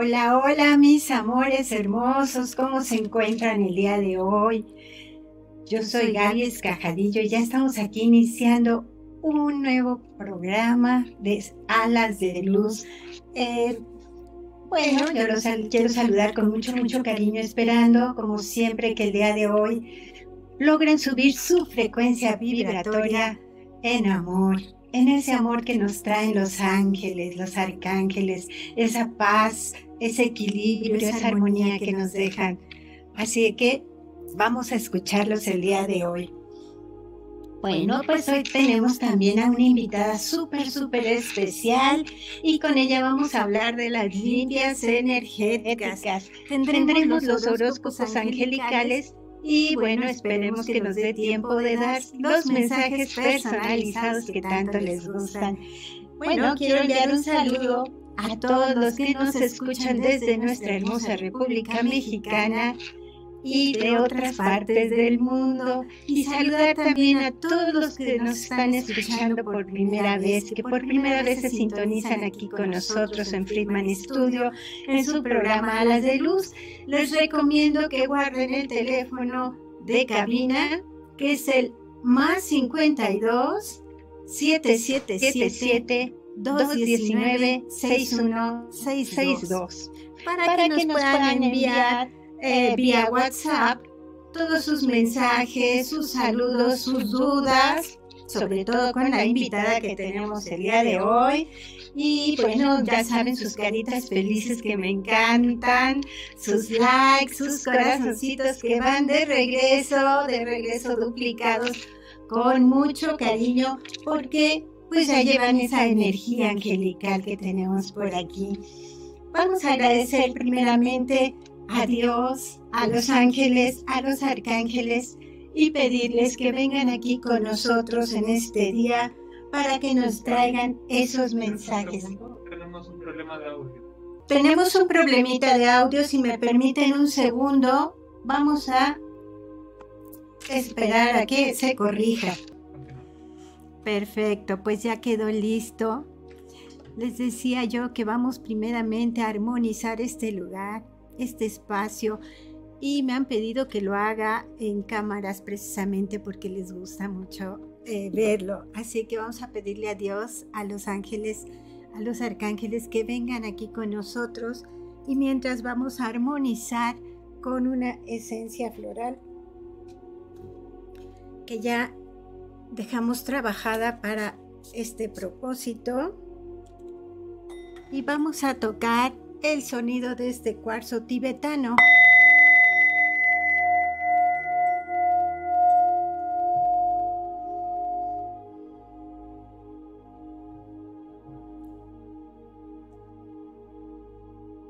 Hola, hola mis amores hermosos, ¿cómo se encuentran el día de hoy? Yo soy Gaby Escajadillo y ya estamos aquí iniciando un nuevo programa de Alas de Luz. Eh, bueno, yo los quiero saludar con mucho, mucho cariño, esperando, como siempre, que el día de hoy logren subir su frecuencia vibratoria en amor, en ese amor que nos traen los ángeles, los arcángeles, esa paz, ese equilibrio, esa armonía que nos dejan. Así que vamos a escucharlos el día de hoy. Bueno, pues hoy tenemos también a una invitada súper, súper especial y con ella vamos a hablar de las líneas energéticas. Tendremos los horóscopos angelicales y bueno, esperemos que nos dé tiempo de dar los mensajes personalizados que tanto les gustan. Bueno, quiero enviar un saludo a todos los que nos escuchan desde nuestra hermosa República Mexicana y de otras partes del mundo. y saludar también a todos los que nos están escuchando por primera vez, que por primera vez se sintonizan aquí con nosotros en Friedman Studio en su programa Alas de Luz. Les recomiendo que guarden el teléfono de cabina que es el más 52 777 219 6162 para, para que nos puedan enviar eh, vía WhatsApp todos sus mensajes, sus saludos, sus dudas, sobre todo con la invitada que tenemos el día de hoy. Y bueno, ya saben sus caritas felices que me encantan, sus likes, sus corazoncitos que van de regreso, de regreso duplicados con mucho cariño, porque pues ya llevan esa energía angelical que tenemos por aquí. Vamos a agradecer primeramente a Dios, a los ángeles, a los arcángeles y pedirles que vengan aquí con nosotros en este día para que nos traigan esos mensajes. Tenemos un problema de audio. Tenemos un problemita de audio, si me permiten un segundo, vamos a esperar a que se corrija. Perfecto, pues ya quedó listo. Les decía yo que vamos primeramente a armonizar este lugar este espacio y me han pedido que lo haga en cámaras precisamente porque les gusta mucho eh, verlo. Así que vamos a pedirle a Dios, a los ángeles, a los arcángeles que vengan aquí con nosotros y mientras vamos a armonizar con una esencia floral que ya dejamos trabajada para este propósito y vamos a tocar el sonido de este cuarzo tibetano.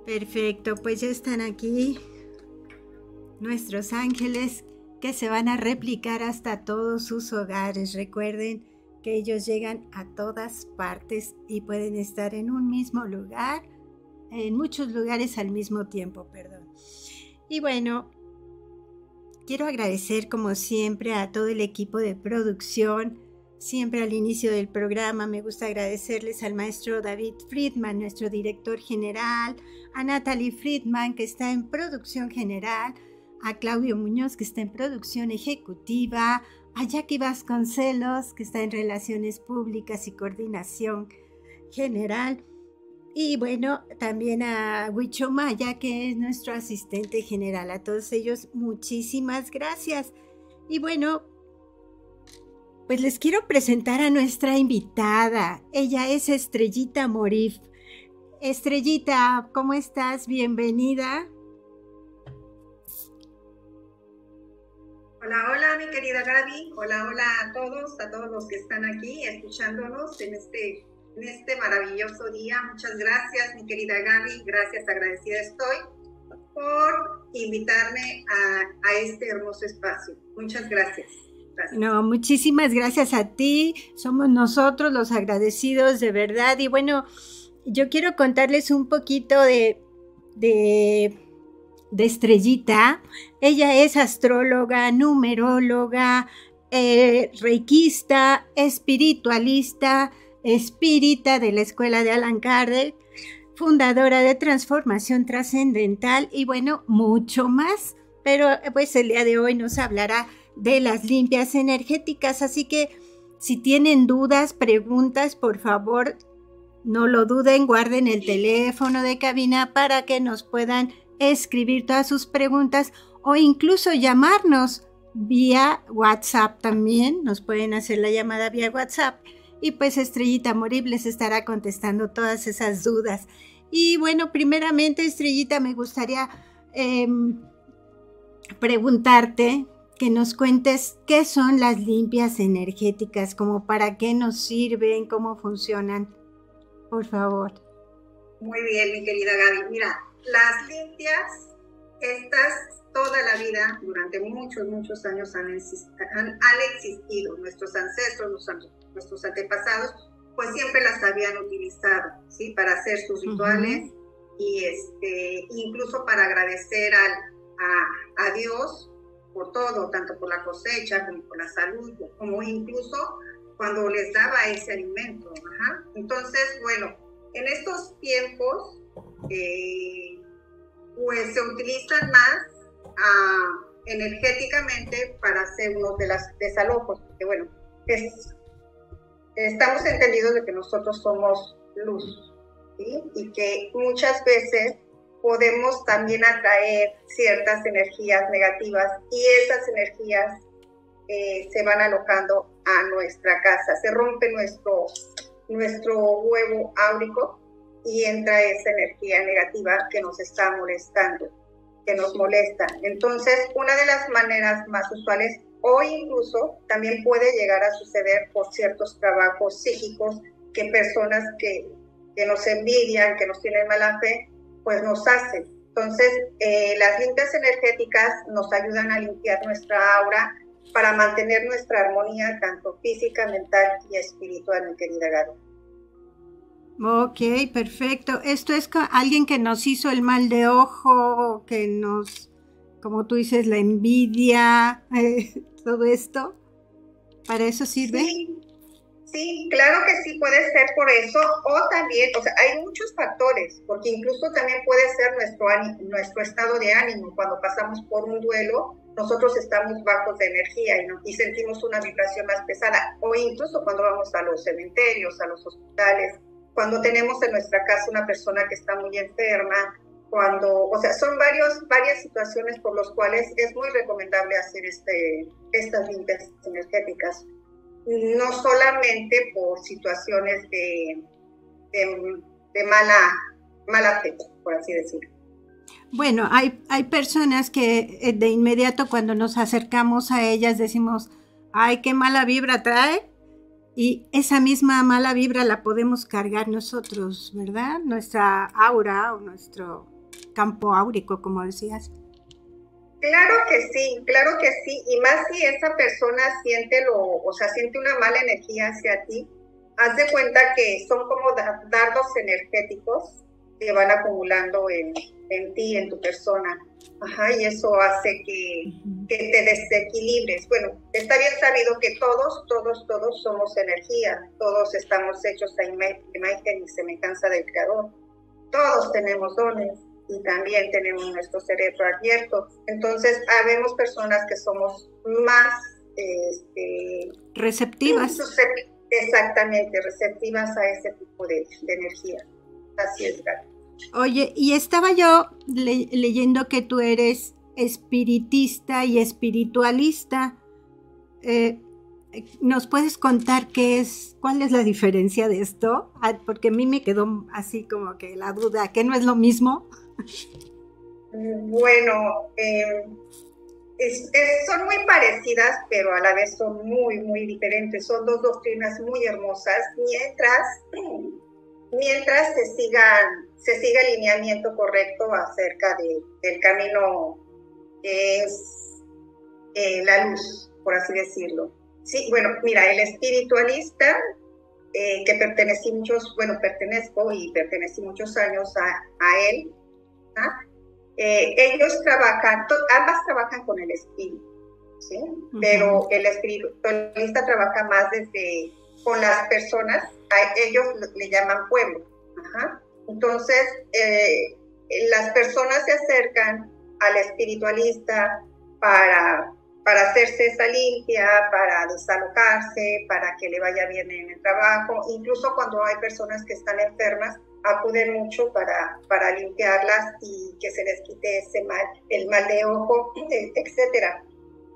Perfecto, pues ya están aquí nuestros ángeles que se van a replicar hasta todos sus hogares. Recuerden que ellos llegan a todas partes y pueden estar en un mismo lugar en muchos lugares al mismo tiempo, perdón. Y bueno, quiero agradecer como siempre a todo el equipo de producción. Siempre al inicio del programa me gusta agradecerles al maestro David Friedman, nuestro director general, a Natalie Friedman, que está en producción general, a Claudio Muñoz, que está en producción ejecutiva, a Jackie Vasconcelos, que está en relaciones públicas y coordinación general, y bueno, también a Huicho Maya, que es nuestro asistente general. A todos ellos, muchísimas gracias. Y bueno, pues les quiero presentar a nuestra invitada. Ella es Estrellita Morif. Estrellita, ¿cómo estás? Bienvenida. Hola, hola, mi querida Gaby. Hola, hola a todos, a todos los que están aquí escuchándonos en este en este maravilloso día. Muchas gracias, mi querida Gaby. Gracias, agradecida estoy por invitarme a, a este hermoso espacio. Muchas gracias. No, muchísimas gracias a ti. Somos nosotros los agradecidos de verdad. Y bueno, yo quiero contarles un poquito de, de, de Estrellita. Ella es astróloga, numeróloga, eh, reikista, espiritualista, espírita de la escuela de Alan Kardec, fundadora de Transformación Trascendental y bueno, mucho más. Pero pues el día de hoy nos hablará de las limpias energéticas. Así que si tienen dudas, preguntas, por favor, no lo duden, guarden el teléfono de cabina para que nos puedan escribir todas sus preguntas o incluso llamarnos vía WhatsApp también. Nos pueden hacer la llamada vía WhatsApp y pues Estrellita Morib les estará contestando todas esas dudas. Y bueno, primeramente Estrellita, me gustaría em, preguntarte que nos cuentes qué son las limpias energéticas, como para qué nos sirven, cómo funcionan, por favor. Muy bien, mi querida Gaby. Mira, las limpias, estas toda la vida, durante muchos, muchos años han, existido. Nuestros ancestros, nuestros antepasados, pues siempre las habían utilizado, ¿sí? Para hacer sus rituales y este, incluso para agradecer al, a, a Dios por todo, tanto por la cosecha como por la salud, como incluso cuando les daba ese alimento. Entonces, bueno, en estos tiempos, eh, pues se utilizan más ah, energéticamente para hacer unos de las desalojos, porque bueno, estamos entendidos de que nosotros somos luz, y que muchas veces podemos también atraer ciertas energías negativas y esas energías eh, se van alocando a nuestra casa. Se rompe nuestro, nuestro huevo áurico y entra esa energía negativa que nos está molestando, que nos molesta. Entonces, una de las maneras más usuales o incluso también puede llegar a suceder por ciertos trabajos psíquicos que personas que, que nos envidian, que nos tienen mala fe, pues nos hace. Entonces, eh, las limpias energéticas nos ayudan a limpiar nuestra aura para mantener nuestra armonía tanto física, mental y espiritual, mi querida Garo. Ok, perfecto. Esto es alguien que nos hizo el mal de ojo, que nos, como tú dices, la envidia, todo esto. ¿Para eso sirve? Sí, claro que sí puede ser por eso, o también, o sea, hay muchos factores, porque incluso también puede ser nuestro, nuestro estado de ánimo. Cuando pasamos por un duelo, nosotros estamos bajos de energía y, y sentimos una vibración más pesada, o incluso cuando vamos a los cementerios, a los hospitales, cuando tenemos en nuestra casa una persona que está muy enferma, cuando, o sea, son varios, varias situaciones por las cuales es muy recomendable hacer este, estas limpias energéticas no solamente por situaciones de, de, mala, mala fe, por así decirlo. Bueno, hay, hay personas que eh, de inmediato cuando nos acercamos a ellas decimos, ay, qué mala vibra trae. Y esa misma mala vibra la podemos cargar nosotros, ¿verdad? Nuestra aura o nuestro campo áurico, como decías. Claro que sí, claro que sí, y más si esa persona siente lo, o sea, siente una mala energía hacia ti, haz de cuenta que son como dardos energéticos que van acumulando en, en ti, en tu persona. Ajá, y eso hace que, que, te desequilibres. Bueno, está bien sabido que todos, todos, todos somos energía, todos estamos hechos a imagen y semejanza del Creador. Todos tenemos dones y también tenemos nuestro cerebro abierto. Entonces, habemos personas que somos más este, receptivas. Exactamente, receptivas a ese tipo de, energía. Así es, Oye, y estaba yo leyendo que tú eres espiritista y espiritualista. Eh, ¿Nos puedes contar qué es, cuál es la diferencia de esto? Ah, porque a mí me quedó así como que la duda, que no es lo mismo. Bueno, eh, son muy parecidas, pero a la vez son muy, muy diferentes. Son dos doctrinas muy hermosas, mientras, mientras se, sigan, se siga el lineamiento correcto acerca de, del camino que es eh, la luz, por así decirlo. Sí, bueno, mira, el espiritualista, eh, que pertenecí muchos, bueno, pertenezco y pertenecí muchos años a, a él. Eh, ellos trabajan, ambas trabajan con el espíritu, ¿sí? Pero el espiritualista trabaja más desde con las personas, ellos le llaman pueblo. Entonces, eh, las personas se acercan al espiritualista para, para hacerse esa limpia, para desalocarse, para que le vaya bien en el trabajo, incluso cuando hay personas que están enfermas, acuden mucho para, para limpiarlas y que se les quite ese mal, el mal de ojo, etcétera.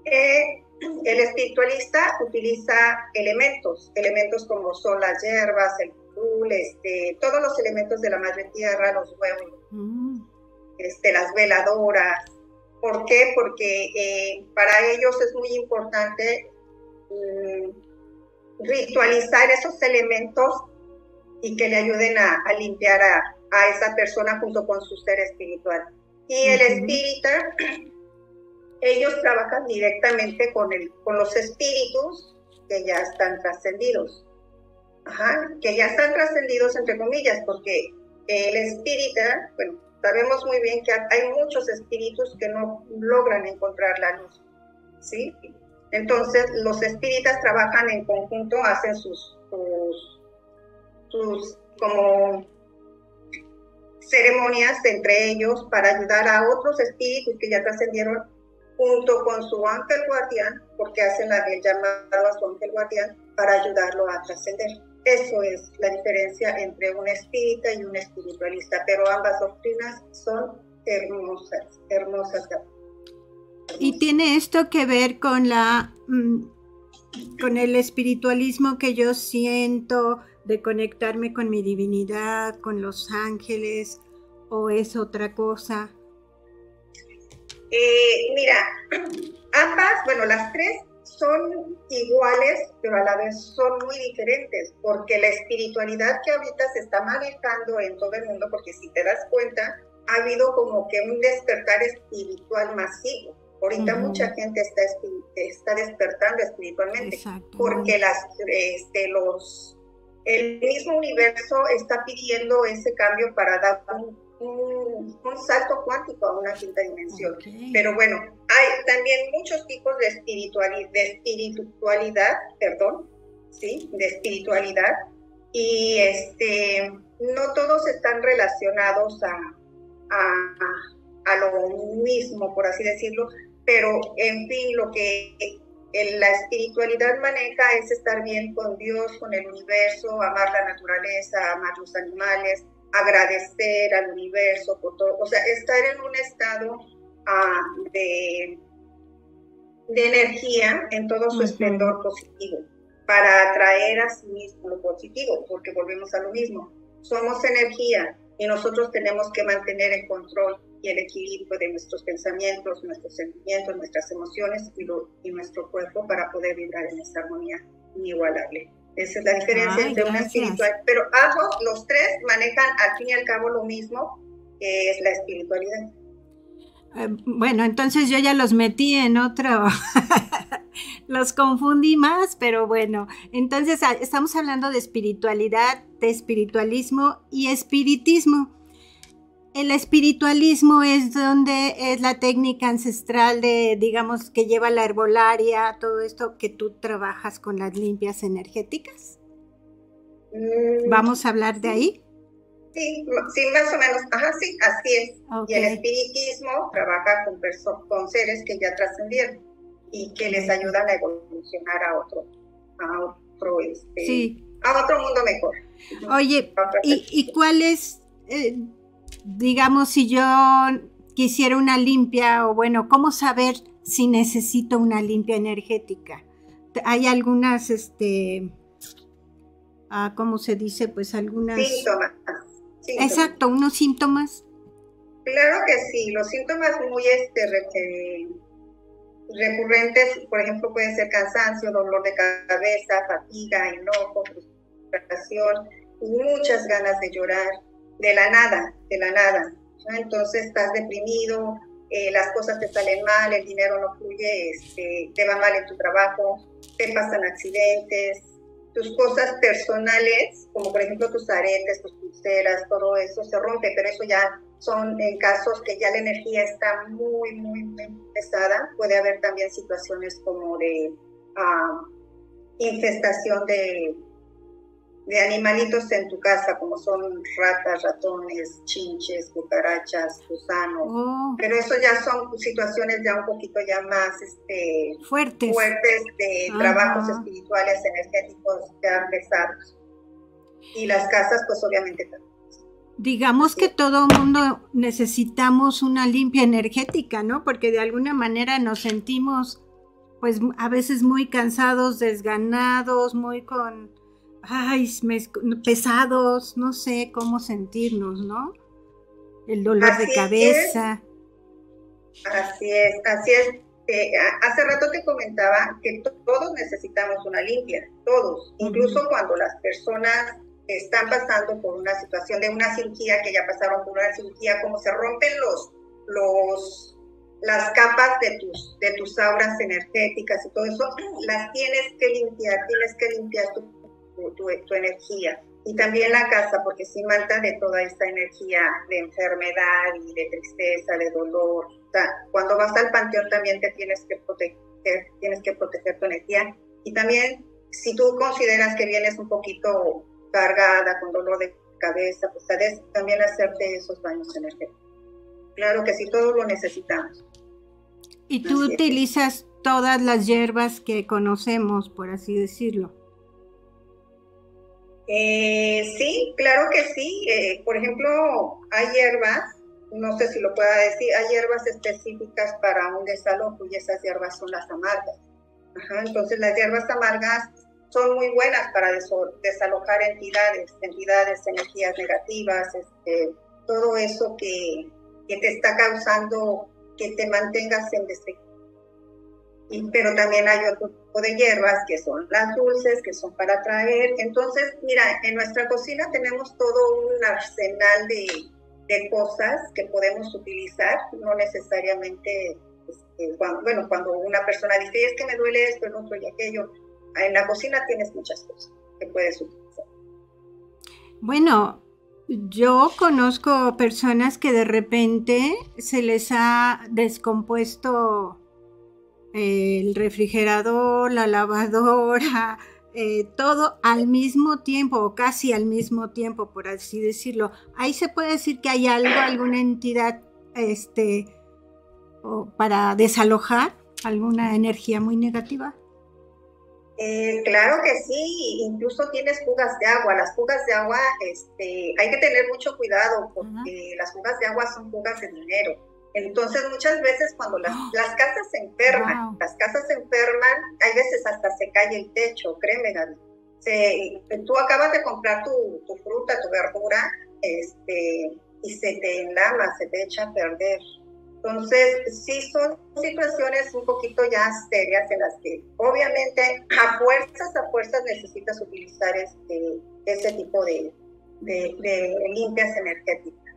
Eh, el espiritualista utiliza elementos, elementos como son las hierbas, el pul, este, todos los elementos de la madre tierra, los huevos, mm. este, las veladoras. ¿Por qué? Porque eh, para ellos es muy importante mm, ritualizar esos elementos y que le ayuden a, limpiar a, esa persona junto con su ser espiritual. Y el espírita, ellos trabajan directamente con, el, con los espíritus que ya están trascendidos. Ajá, que ya están trascendidos entre comillas, porque el espírita, bueno, sabemos muy bien que hay muchos espíritus que no logran encontrar la luz, ¿sí? Entonces, los espíritas trabajan en conjunto, hacen sus, sus sus como ceremonias entre ellos para ayudar a otros espíritus que ya trascendieron junto con su ángel guardián, porque hacen el llamado a su ángel guardián para ayudarlo a trascender. Eso es la diferencia entre un espírita y un espiritualista, pero ambas doctrinas son hermosas, hermosas. Y tiene esto que ver con la mm, con el espiritualismo que yo siento, de conectarme con mi divinidad, con los ángeles, o es otra cosa? Eh, mira, ambas, bueno, las tres son iguales, pero a la vez son muy diferentes, porque la espiritualidad que ahorita se está manejando en todo el mundo, porque si te das cuenta, ha habido como que un despertar espiritual masivo. Ahorita mucha gente está, está despertando espiritualmente, porque las, este, los el mismo universo está pidiendo ese cambio para dar un, salto cuántico a una quinta dimensión. Pero bueno, hay también muchos tipos de espiritualidad, de espiritualidad, perdón, ¿sí? De espiritualidad. Y este, no todos están relacionados a, a, a lo mismo, por así decirlo, pero en fin, lo que la espiritualidad maneja es estar bien con Dios, con el universo, amar la naturaleza, amar los animales, agradecer al universo por todo, o sea, estar en un estado ah, de, de energía en todo su esplendor positivo para atraer a sí mismo lo positivo, porque volvemos a lo mismo, somos energía y nosotros tenemos que mantener el control y el equilibrio de nuestros pensamientos, nuestros sentimientos, nuestras emociones y, nuestro cuerpo para poder vibrar en esa armonía inigualable. Esa es la diferencia entre una espiritual, pero ambos, los tres, manejan al fin y al cabo lo mismo, que es la espiritualidad. Eh, bueno, entonces yo ya los metí en otro, los confundí más, pero bueno, entonces ah, estamos hablando de espiritualidad, de espiritualismo y espiritismo. El espiritualismo es donde es la técnica ancestral de, digamos, que lleva la herbolaria, todo esto que tú trabajas con las limpias energéticas. Mm, ¿Vamos a hablar de ahí? Sí, sí, más o menos. Ajá, sí, así es. Y el espiritismo trabaja con, con seres que ya trascendieron y que les ayudan a evolucionar a otro, a otro, este, a otro mundo mejor. Oye, ¿y, ¿y cuál es? Eh, digamos, si yo quisiera una limpia o bueno, ¿cómo saber si necesito una limpia energética? Hay algunas, este, ah, ¿cómo se dice? Pues algunas... Síntomas. Exacto, unos síntomas. Claro que sí, los síntomas muy este, recurrentes, por ejemplo, puede ser cansancio, dolor de cabeza, fatiga, enojo, frustración y muchas ganas de llorar, de la nada, de la nada. Entonces estás deprimido, eh, las cosas te salen mal, el dinero no fluye, este, te va mal en tu trabajo, te pasan accidentes, tus cosas personales, como por ejemplo tus aretes, tus pulseras, todo eso se rompe, pero eso ya son en casos que ya la energía está muy, muy, pesada. Puede haber también situaciones como de ah, infestación de, de animalitos en tu casa, como son ratas, ratones, chinches, cucarachas, gusanos. Oh. Pero eso ya son situaciones ya un poquito ya más este, fuertes. fuertes de trabajos espirituales, energéticos ya pesados. Y las casas, pues obviamente también. Digamos que todo mundo necesitamos una limpia energética, ¿no? Porque de alguna manera nos sentimos, pues a veces muy cansados, desganados, muy con ay, pesados, no sé cómo sentirnos, ¿no? El dolor de cabeza. Así es, así es. Eh, hace rato te comentaba que todos necesitamos una limpia, todos, incluso cuando las personas están pasando por una situación de una cirugía, que ya pasaron por una cirugía, como se rompen los, los, las capas de tus, de tus auras energéticas y todo eso, las tienes que limpiar, tienes que limpiar tu tu, energía. Y también la casa, porque si mata de toda esta energía de enfermedad y de tristeza, de dolor. cuando vas al panteón también te tienes que proteger, tienes que proteger tu energía. Y también, si tú consideras que vienes un poquito cargada, con dolor de cabeza, pues también hacerte esos baños energéticos. Claro que sí, todos lo necesitamos. Y tú utilizas todas las hierbas que conocemos, por así decirlo. Eh, sí, claro que sí. Eh, por ejemplo, hay hierbas, no sé si lo pueda decir, hay hierbas específicas para un desalojo y esas hierbas son las amargas. entonces las hierbas amargas son muy buenas para desalojar entidades, entidades, energías negativas, este, todo eso que, que te está causando que te mantengas en desequilibrio pero también hay otro tipo de hierbas que son las dulces, que son para traer. Entonces, mira, en nuestra cocina tenemos todo un arsenal de, cosas que podemos utilizar, no necesariamente, este, cuando, bueno, cuando una persona dice, es que me duele esto, el otro y aquello, en la cocina tienes muchas cosas que puedes utilizar. Bueno, yo conozco personas que de repente se les ha descompuesto el refrigerador, la lavadora, eh, todo al mismo tiempo o casi al mismo tiempo, por así decirlo. Ahí se puede decir que hay algo, alguna entidad este, para desalojar alguna energía muy negativa. Eh, claro que sí, incluso tienes fugas de agua. Las fugas de agua, este, hay que tener mucho cuidado porque las fugas de agua son fugas de dinero. Entonces, muchas veces cuando las, las casas se enferman, las casas se enferman, hay veces hasta se cae el techo, créeme, Gaby. tú acabas de comprar tu, tu, fruta, tu verdura, este, y se te enlama, se te echa a perder. Entonces, sí son situaciones un poquito ya serias en las que obviamente a fuerzas, a fuerzas necesitas utilizar este, ese tipo de, de, de limpias energéticas.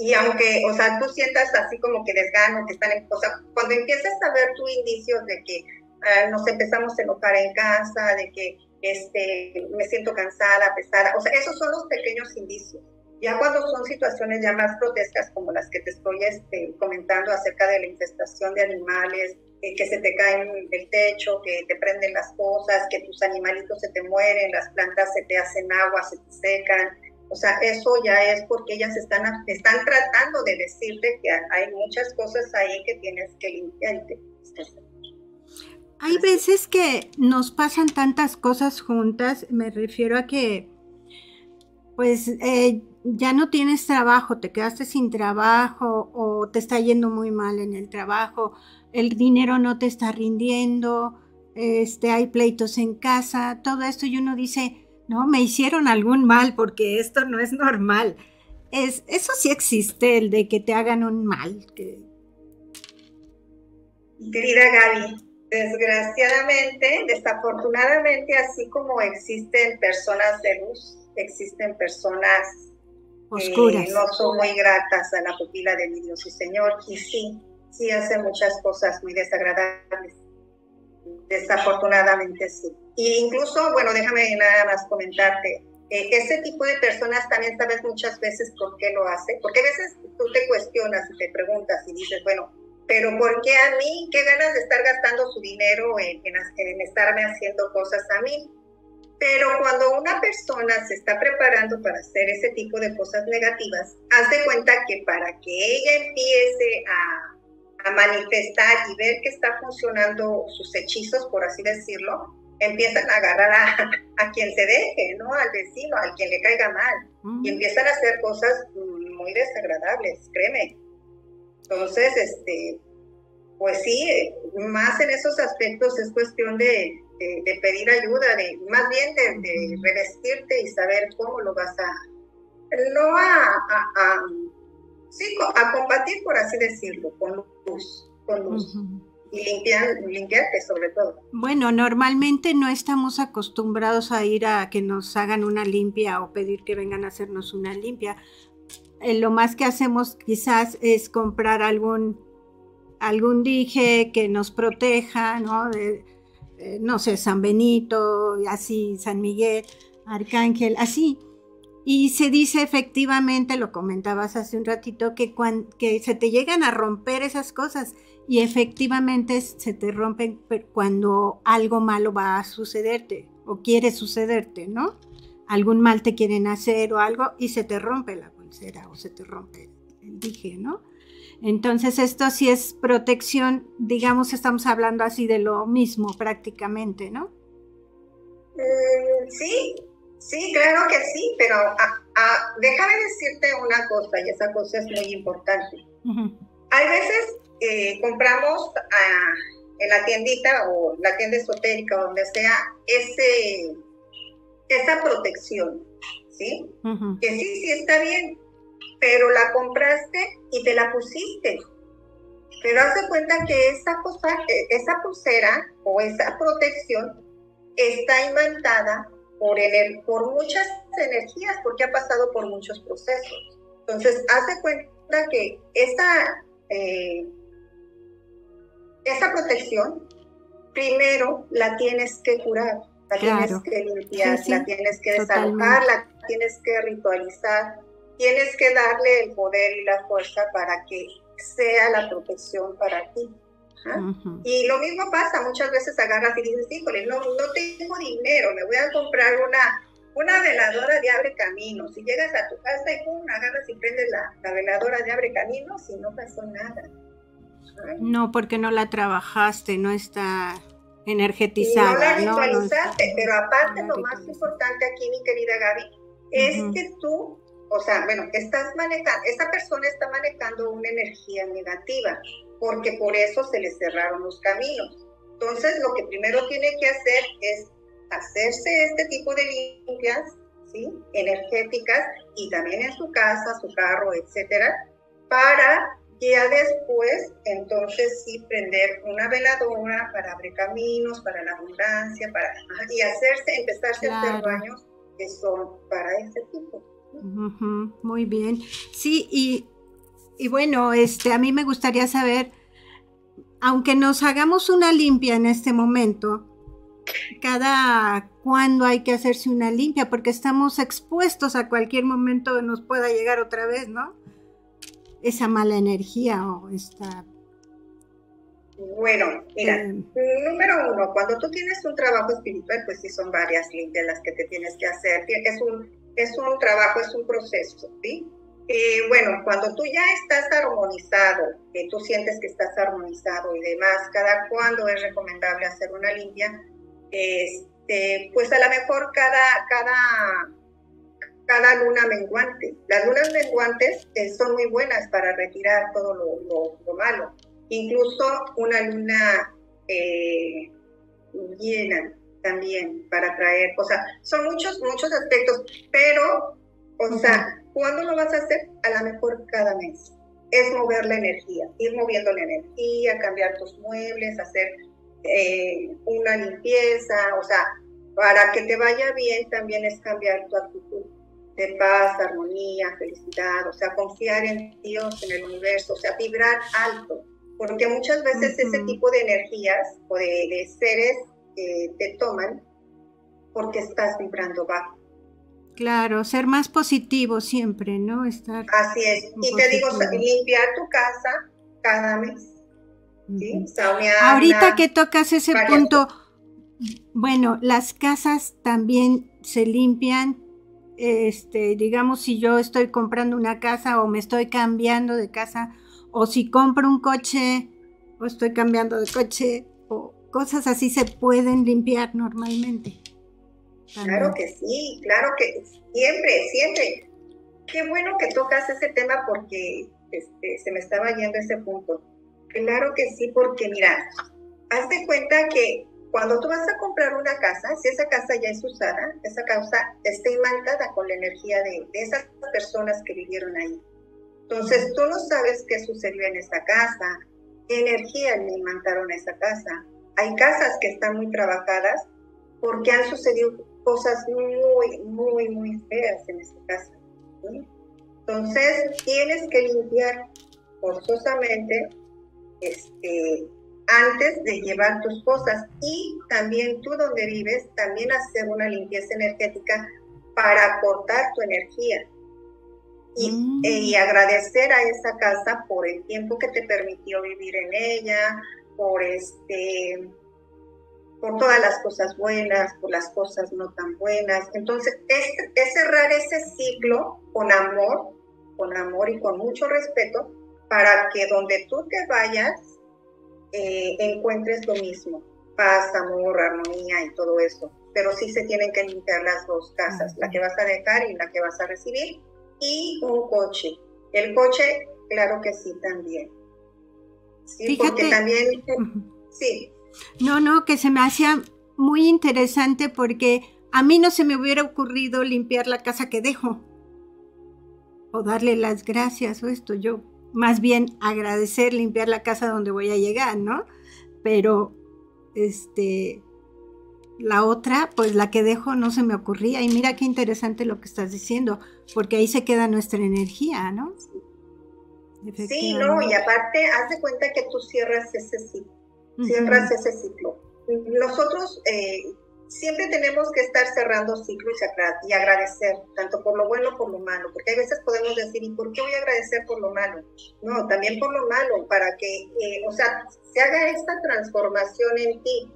Y aunque, o sea, tú sientas así como que desgano, que están en cosas, cuando empiezas a ver tu indicios de que ah, nos empezamos a enojar en casa, de que este, me siento cansada, pesada, o sea, esos son los pequeños indicios. Ya cuando son situaciones ya más grotescas como las que te estoy este, comentando acerca de la infestación de animales, eh, que se te caen el techo, que te prenden las cosas, que tus animalitos se te mueren, las plantas se te hacen agua, se te secan, o sea, eso ya es porque ellas están, están tratando de decirte que hay muchas cosas ahí que tienes que limpiarte. Hay veces que nos pasan tantas cosas juntas, me refiero a que pues eh, ya no tienes trabajo, te quedaste sin trabajo o te está yendo muy mal en el trabajo, el dinero no te está rindiendo, este, hay pleitos en casa, todo esto y uno dice, no, me hicieron algún mal porque esto no es normal. Es, eso sí existe, el de que te hagan un mal. Querida Gaby, desgraciadamente, desafortunadamente, así como existen personas de luz, existen personas oscuras. no son muy gratas a la pupila de mi Dios y Señor, y sí, sí hacen muchas cosas muy desagradables. Desafortunadamente sí. E incluso, bueno, déjame nada más comentarte, eh, ese tipo de personas también sabes muchas veces por qué lo hace, porque a veces tú te cuestionas y te preguntas y dices, bueno, pero ¿por qué a mí? ¿Qué ganas de estar gastando su dinero en, en estarme haciendo cosas a mí? Pero cuando una persona se está preparando para hacer ese tipo de cosas negativas, haz de cuenta que para que ella empiece a, a manifestar y ver que está funcionando sus hechizos, por así decirlo, empiezan a agarrar a, a, quien se deje, ¿no? Al vecino, al quien le caiga mal. Y empiezan a hacer cosas muy desagradables, créeme. Entonces, este, pues sí, más en esos aspectos es cuestión de, de, pedir ayuda, de más bien de, revestirte y saber cómo lo vas a, no a, a, sí, a combatir, por así decirlo, con luz, con luz. Y limpiar, limpiarte sobre todo. Bueno, normalmente no estamos acostumbrados a ir a que nos hagan una limpia o pedir que vengan a hacernos una limpia. Eh, lo más que hacemos quizás es comprar algún, algún dije que nos proteja, ¿no? De, eh, no sé, San Benito, así, San Miguel, Arcángel, así. Y se dice efectivamente, lo comentabas hace un ratito, que, que se te llegan a romper esas cosas y efectivamente se te rompen cuando algo malo va a sucederte o quiere sucederte, ¿no? Algún mal te quieren hacer o algo y se te rompe la pulsera o se te rompe el dije, ¿no? Entonces esto sí es protección, digamos, estamos hablando así de lo mismo prácticamente, ¿no? Mm, sí, sí, claro que sí, pero ah, ah, déjame decirte una cosa, y esa cosa es muy importante. Hay veces que compramos ah, en la tiendita o la tienda esotérica, donde sea, ese, esa protección, ¿sí? Que sí, sí está bien, pero la compraste y te la pusiste. Pero haz de cuenta que esa, cosa, esa pulsera o esa protección está inventada por, por muchas energías, porque ha pasado por muchos procesos. Entonces, haz de cuenta que esa, eh, esa protección, primero la tienes que curar, la tienes que limpiar, la tienes que desalojar, la tienes que ritualizar tienes que darle el poder y la fuerza para que sea la protección para ti. ¿Ah? Y lo mismo pasa, muchas veces agarras y dices, híjole, no, no tengo dinero, me voy a comprar una, una veladora de abre caminos. Si llegas a tu casa y pum, agarras y prendes la, la veladora de abre caminos y no pasó nada. No, porque no la trabajaste, no está energetizada. no la ritualizaste, pero aparte lo más importante aquí, mi querida Gaby, es que tú o sea, bueno, estás manejando, esta persona está manejando una energía negativa, porque por eso se le cerraron los caminos. Entonces, lo que primero tiene que hacer es hacerse este tipo de limpias, ¿sí? Energéticas y también en su casa, su carro, etcétera, para ya después, entonces sí, prender una veladora para abrir caminos, para la abundancia, para, y hacerse, empezarse a hacer baños que son para ese tipo muy bien. Sí, y, y, bueno, este, a mí me gustaría saber, aunque nos hagamos una limpia en este momento, cada cuándo hay que hacerse una limpia, porque estamos expuestos a cualquier momento que nos pueda llegar otra vez, ¿no? Esa mala energía o esta bueno, mira, eh. número uno, cuando tú tienes un trabajo espiritual, pues sí son varias limpias las que te tienes que hacer. Es un, es un trabajo, es un proceso, ¿sí? Eh, bueno, cuando tú ya estás armonizado, que tú sientes que estás armonizado y demás, cada cuándo es recomendable hacer una limpia, este, pues a lo mejor cada, cada, cada luna menguante. Las lunas menguantes eh, son muy buenas para retirar todo lo, lo, malo. Incluso una luna eh, llena también para traer, o sea, son muchos, muchos aspectos, pero, o sea, ¿cuándo lo vas a hacer? A lo mejor cada mes. es mover la energía, ir moviendo la energía, cambiar tus muebles, hacer eh, una limpieza, o sea, para que te vaya bien también es cambiar tu actitud de paz, armonía, felicidad, o sea, confiar en Dios, en el universo, o sea, vibrar alto, porque muchas veces ese tipo de energías o de, seres te toman porque estás vibrando bajo. Claro, ser más positivo siempre, ¿no? Estar Así es. Y te digo, limpiar tu casa cada mes. ¿sí? Ahorita que tocas ese punto, bueno, las casas también se limpian. Este, digamos, si yo estoy comprando una casa o me estoy cambiando de casa, o si compro un coche o estoy cambiando de coche, o cosas así se pueden limpiar normalmente. Claro que sí, claro que siempre, siempre. Qué bueno que tocas ese tema porque este, se me estaba yendo ese punto. Claro que sí, porque mira, haz de cuenta que cuando tú vas a comprar una casa, si esa casa ya es usada, esa casa está imantada con la energía de, de esas personas que vivieron ahí. Entonces tú no sabes qué sucedió en esa casa, qué energía le imantaron a esa casa. Hay casas que están muy trabajadas porque han sucedido cosas muy, muy, muy feas en esta casa. Entonces, tienes que limpiar forzosamente este, antes de llevar tus cosas y también tú donde vives, también hacer una limpieza energética para cortar tu energía. Y, mm. eh, y, agradecer a esa casa por el tiempo que te permitió vivir en ella, por este por todas las cosas buenas, por las cosas no tan buenas. Entonces, es, cerrar ese ciclo con amor, con amor y con mucho respeto, para que donde tú te vayas, eh, encuentres lo mismo, paz, amor, armonía y todo eso. Pero sí se tienen que limpiar las dos casas, la que vas a dejar y la que vas a recibir, y un coche. El coche, claro que sí, también. Sí, porque también, sí. No, no, que se me hacía muy interesante porque a mí no se me hubiera ocurrido limpiar la casa que dejo o darle las gracias o esto. Yo más bien agradecer limpiar la casa donde voy a llegar, ¿no? Pero este la otra, pues la que dejo no se me ocurría y mira qué interesante lo que estás diciendo, porque ahí se queda nuestra energía, ¿no? Sí, no, y aparte haz de cuenta que tú cierras ese ciclo cierras ese ciclo. Nosotros eh, siempre tenemos que estar cerrando ciclos y agradecer, tanto por lo bueno como por lo malo, porque a veces podemos decir, ¿y por qué voy a agradecer por lo malo? No, también por lo malo, para que, eh, o sea, se haga esta transformación en ti,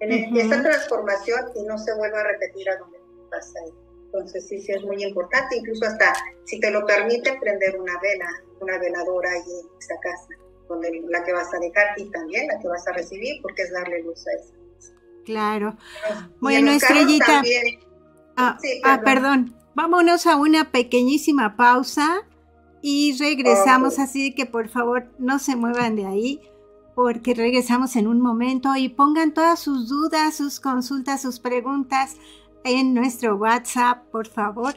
en esta transformación y no se vuelva a repetir a donde pasa ahí. Entonces sí, sí es muy importante, incluso hasta si te lo permite prender una vela, una veladora ahí en esa casa la que vas a dejar y también la que vas a recibir, porque es darle luz a esa. Claro. bueno, Estrellita. Ah, ah, perdón. Vámonos a una pequeñísima pausa y regresamos, así que por favor no se muevan de ahí porque regresamos en un momento y pongan todas sus dudas, sus consultas, sus preguntas en nuestro WhatsApp, por favor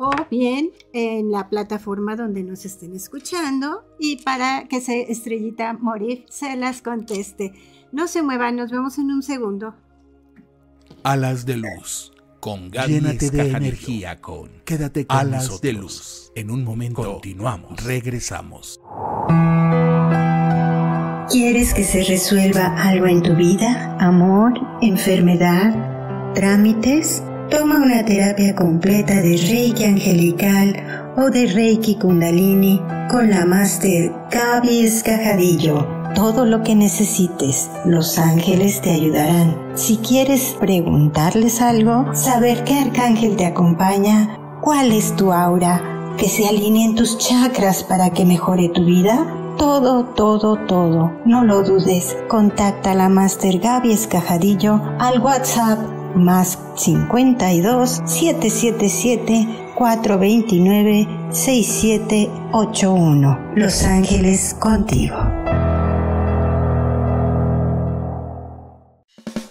o bien en la plataforma donde nos estén escuchando y para que se estrellita morir se las conteste. No se muevan, nos vemos en un segundo. Alas de luz con Gaby Llénate de energía con Quédate con Alas de luz. En un momento continuamos, regresamos. ¿Quieres que se resuelva algo en tu vida? Amor, enfermedad, trámites Toma una terapia completa de Reiki angelical o de Reiki Kundalini con la Master Gaby Escajadillo. Todo lo que necesites, los ángeles te ayudarán. Si quieres preguntarles algo, saber qué arcángel te acompaña, cuál es tu aura, que se alineen tus chakras para que mejore tu vida, todo, todo, todo. No lo dudes. Contacta a la Master Gaby Escajadillo al WhatsApp más 52 777 429 6781. Los Ángeles contigo.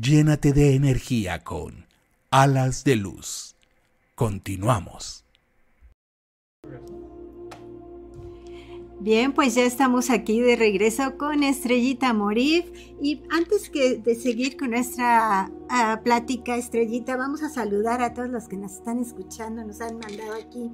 Llénate de energía con alas de luz. Continuamos. Bien, pues ya estamos aquí de regreso con Estrellita Morif y antes que de seguir con nuestra ah, plática Estrellita, vamos a saludar a todos los que nos están escuchando, nos han mandado aquí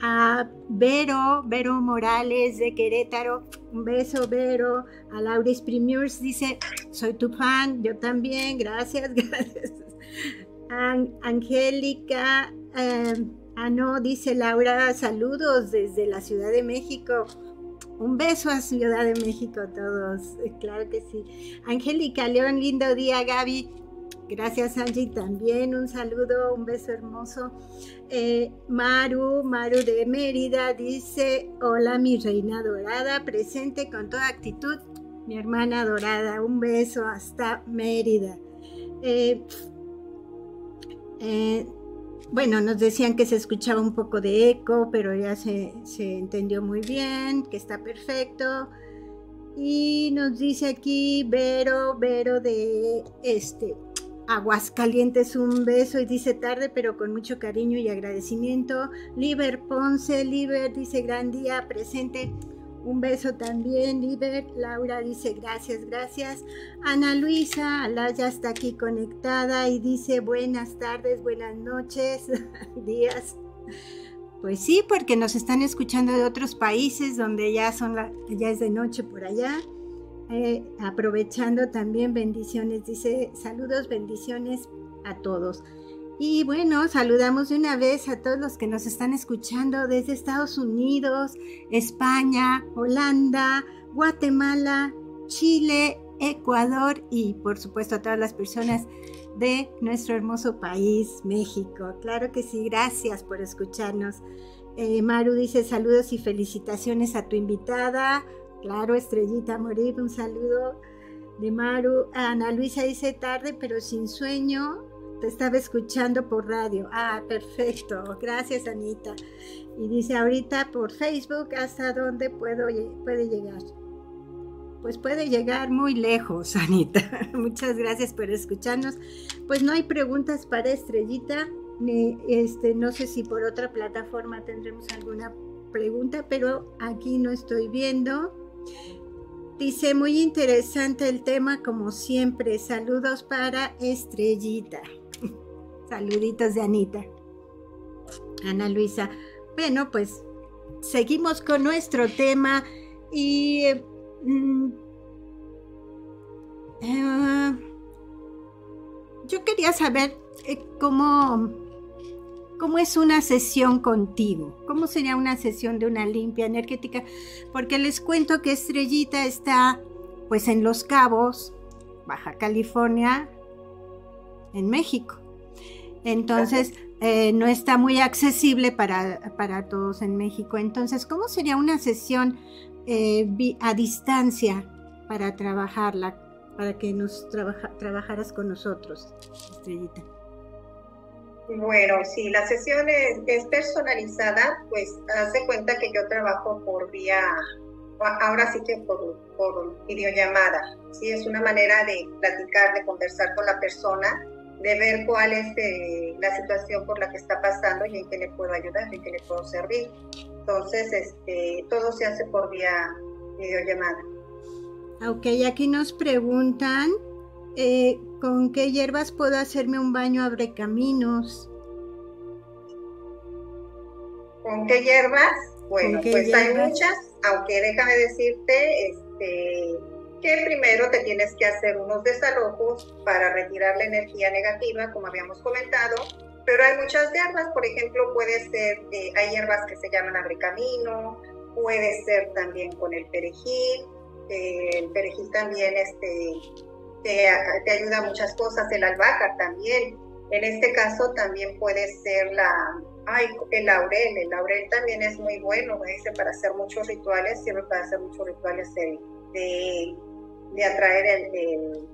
a Vero, Vero Morales de Querétaro, un beso Vero, a Lauris Premiers dice, soy tu fan, yo también, gracias, gracias. Angélica, eh, ah no, dice Laura, saludos desde la Ciudad de México. Un beso a Ciudad de México a todos, eh, claro que sí. Angélica León, lindo día Gaby. Gracias Angie también, un saludo, un beso hermoso. Eh, Maru, Maru de Mérida dice, hola mi reina dorada, presente con toda actitud, mi hermana dorada, un beso hasta Mérida. Eh, bueno, nos decían que se escuchaba un poco de eco, pero ya se, entendió muy bien, que está perfecto. Y nos dice aquí Vero, Vero de este Aguascalientes, un beso y dice tarde, pero con mucho cariño y agradecimiento. Liber Ponce, Liber dice gran día, presente. Un beso también, Liber. Laura dice gracias, gracias. Ana Luisa, Ala ya está aquí conectada y dice buenas tardes, buenas noches, días. Pues sí, porque nos están escuchando de otros países donde ya son ya es de noche por allá. Eh, aprovechando también bendiciones, dice saludos, bendiciones a todos. Y bueno, saludamos de una vez a todos los que nos están escuchando desde Estados Unidos, España, Holanda, Guatemala, Chile, Ecuador y por supuesto a todas las personas de nuestro hermoso país, México. Claro que sí, gracias por escucharnos. Eh, Maru dice saludos y felicitaciones a tu invitada. Claro, Estrellita Morir, un saludo de Maru. Ana Luisa dice tarde pero sin sueño. Te estaba escuchando por radio. Ah, perfecto. Gracias, Anita. Y dice ahorita por Facebook, ¿hasta dónde puedo, puede llegar? Pues puede llegar muy lejos, Anita. Muchas gracias por escucharnos. Pues no hay preguntas para Estrellita. Ni, este, no sé si por otra plataforma tendremos alguna pregunta, pero aquí no estoy viendo. Dice, muy interesante el tema como siempre. Saludos para Estrellita. Saluditos de Anita. Ana Luisa. Bueno, pues seguimos con nuestro tema y mm, eh, yo quería saber eh, cómo, cómo es una sesión contigo, cómo sería una sesión de una limpia energética, porque les cuento que Estrellita está pues en Los Cabos, Baja California, en México. Entonces, eh, no está muy accesible para, para, todos en México. Entonces, ¿cómo sería una sesión eh, a distancia para trabajarla, para que nos trabajaras con nosotros, Estrellita? Bueno, si la sesión es, personalizada, pues hace cuenta que yo trabajo por vía, ahora sí que por, por videollamada. Sí, es una manera de platicar, de conversar con la persona de ver cuál es eh, la situación por la que está pasando y en qué le puedo ayudar, en qué le puedo servir. Entonces, este, todo se hace por vía videollamada. Ok, aquí nos preguntan, eh, ¿con qué hierbas puedo hacerme un baño abre caminos? ¿Con qué hierbas? Bueno, pues hay muchas, aunque déjame decirte, este, que primero te tienes que hacer unos desalojos para retirar la energía negativa, como habíamos comentado, pero hay muchas hierbas, por ejemplo, puede ser, eh, hay hierbas que se llaman abrecamino, puede ser también con el perejil, eh, el perejil también este, te, te ayuda a muchas cosas, el albahaca también. En este caso también puede ser la, ay, el laurel, el laurel también es muy bueno, me dice, para hacer muchos rituales, sirve para hacer muchos rituales de, atraer el,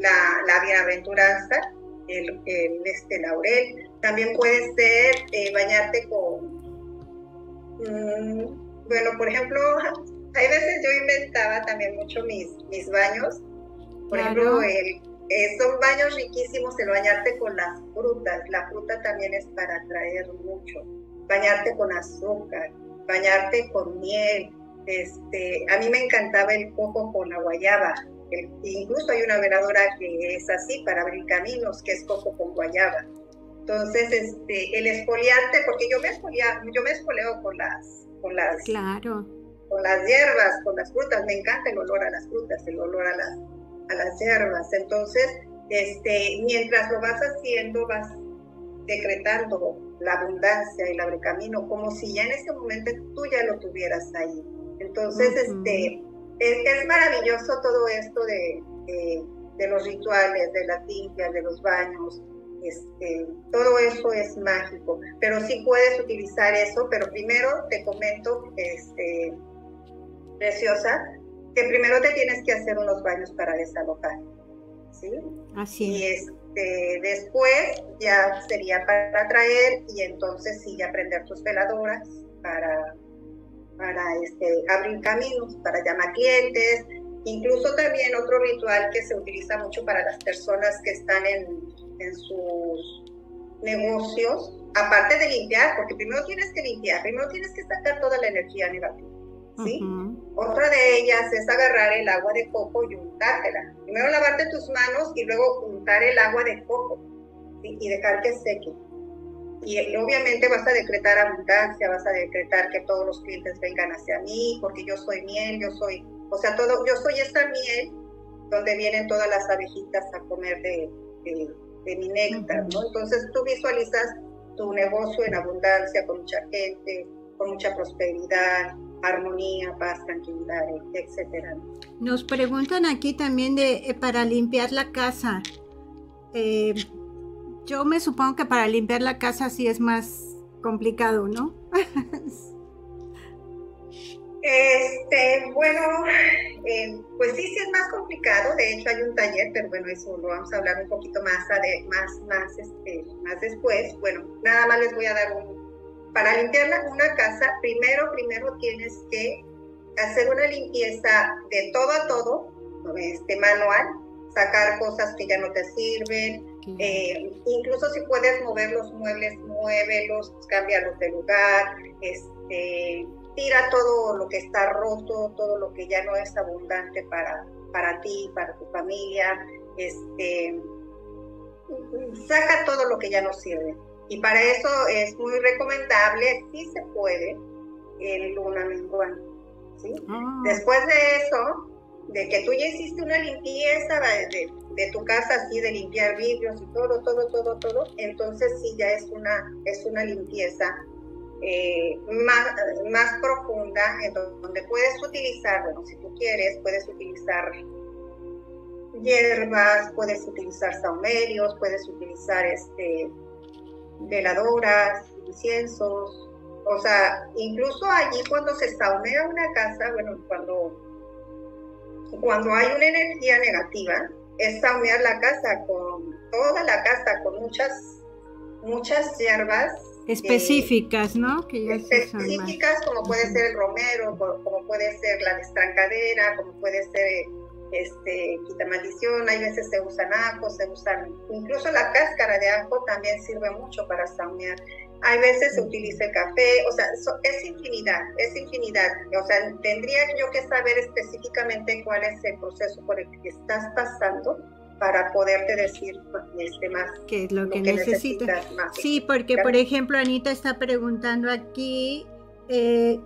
la, la, bienaventuranza, el, este laurel. También puede ser eh, bañarte con, mm, bueno, por ejemplo, hay veces yo inventaba también mucho mis, mis baños, por ejemplo, el eh, son baños riquísimos el bañarte con las frutas. La fruta también es para atraer mucho. Bañarte con azúcar, bañarte con miel. Este, a mí me encantaba el coco con la guayaba. incluso hay una veladora que es así para abrir caminos, que es coco con guayaba. Entonces, este, el esfoliarte, porque yo me esfolía, yo me esfoleo con las, con las, claro. con las hierbas, con las frutas. Me encanta el olor a las frutas, el olor a las, a las hierbas. Entonces, este, mientras lo vas haciendo, vas decretando la abundancia y el abre camino, como si ya en ese momento tú ya lo tuvieras ahí. Entonces, este, es, maravilloso todo esto de, de, los rituales, de las limpias, de los baños. Este, todo eso es mágico, pero sí puedes utilizar eso, pero primero te comento, este, preciosa, que primero te tienes que hacer unos baños para desalojar. ¿sí? Así Y este, después ya sería para traer y entonces sí ya prender tus veladoras para, para este, abrir caminos, para llamar clientes. Incluso también otro ritual que se utiliza mucho para las personas que están en, en sus negocios, aparte de limpiar, porque primero tienes que limpiar, primero tienes que sacar toda la energía negativa. ¿sí? Otra de ellas es agarrar el agua de coco y untártela. Primero lavarte tus manos y luego untar el agua de coco y dejar que seque. Y, obviamente vas a decretar abundancia, vas a decretar que todos los clientes vengan hacia mí, porque yo soy miel, yo soy, o sea, todo, yo soy esa miel donde vienen todas las abejitas a comer de, de, mi néctar, ¿no? Entonces tú visualizas tu negocio en abundancia, con mucha gente, con mucha prosperidad, armonía, paz, tranquilidad, etcétera. Nos preguntan aquí también de eh, para limpiar la casa. Eh, yo me supongo que para limpiar la casa sí es más complicado, ¿no? este, bueno, eh, pues sí, sí es más complicado. De hecho, hay un taller, pero bueno, eso lo vamos a hablar un poquito más, más, más, este, más después. Bueno, nada más les voy a dar un, para limpiar una casa, primero, primero tienes que hacer una limpieza de todo a todo, este, manual, sacar cosas que ya no te sirven, eh, incluso si puedes mover los muebles, muévelos, cambiarlos de lugar, este, tira todo lo que está roto, todo lo que ya no es abundante para, para ti, para tu familia, este, saca todo lo que ya no sirve. Y para eso es muy recomendable, si se puede, el luna menguante. ¿sí? Ah. Después de eso, de que tú ya hiciste una limpieza de, de, tu casa, así de limpiar vidrios y todo, todo, todo, todo, entonces sí ya es una, es una limpieza eh, más, más profunda, en donde puedes utilizar, bueno, si tú quieres, puedes utilizar hierbas, puedes utilizar saumerios, puedes utilizar este veladoras, inciensos, o sea, incluso allí cuando se saumea una casa, bueno, cuando, cuando hay una energía negativa, es saumear la casa con toda la casa, con muchas, muchas hierbas. Específicas, ¿no? Que específicas, como puede ser el romero, como puede ser la destrancadera, como puede ser este, quita maldición, hay veces se usan ajos, se usan, incluso la cáscara de ajo también sirve mucho para saumear. Hay veces se utiliza el café, o sea, es infinidad, es infinidad. O sea, tendría yo que saber específicamente cuál es el proceso por el que estás pasando para poderte decir este, más qué es lo, que, necesitas. sí, porque por ejemplo Anita está preguntando aquí eh,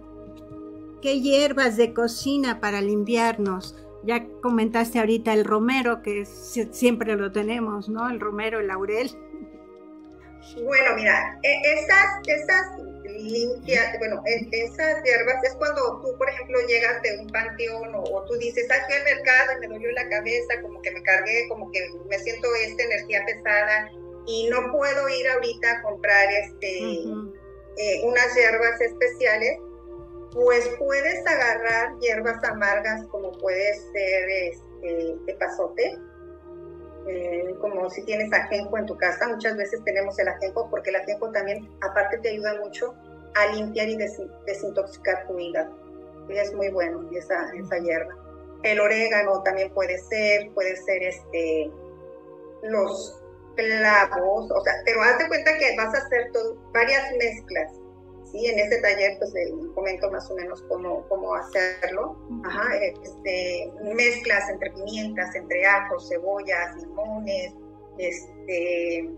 qué hierbas de cocina para limpiarnos. Ya comentaste ahorita el romero, que siempre lo tenemos, ¿no? El romero, el laurel. Bueno, mira, e, esas, esas limpia, bueno, esas hierbas es cuando tú, por ejemplo, llegas de un panteón o, tú dices, ah, fui al mercado y me dolió la cabeza, como que me cargué, como que me siento esta energía pesada y no puedo ir ahorita a comprar este, eh, unas hierbas especiales, pues puedes agarrar hierbas amargas como puede ser este, de pasote, eh, como si tienes ajenjo en tu casa, muchas veces tenemos el ajenjo porque el ajenjo también, aparte, te ayuda mucho a limpiar y desintoxicar tu hígado. Y es muy bueno esa, esa hierba. El orégano también puede ser, puede ser este, los clavos, o sea, pero haz de cuenta que vas a hacer varias mezclas ¿sí? En este taller pues comento más o menos cómo, cómo hacerlo. Ajá, este, mezclas entre pimientas, entre ajos, cebollas, limones, este,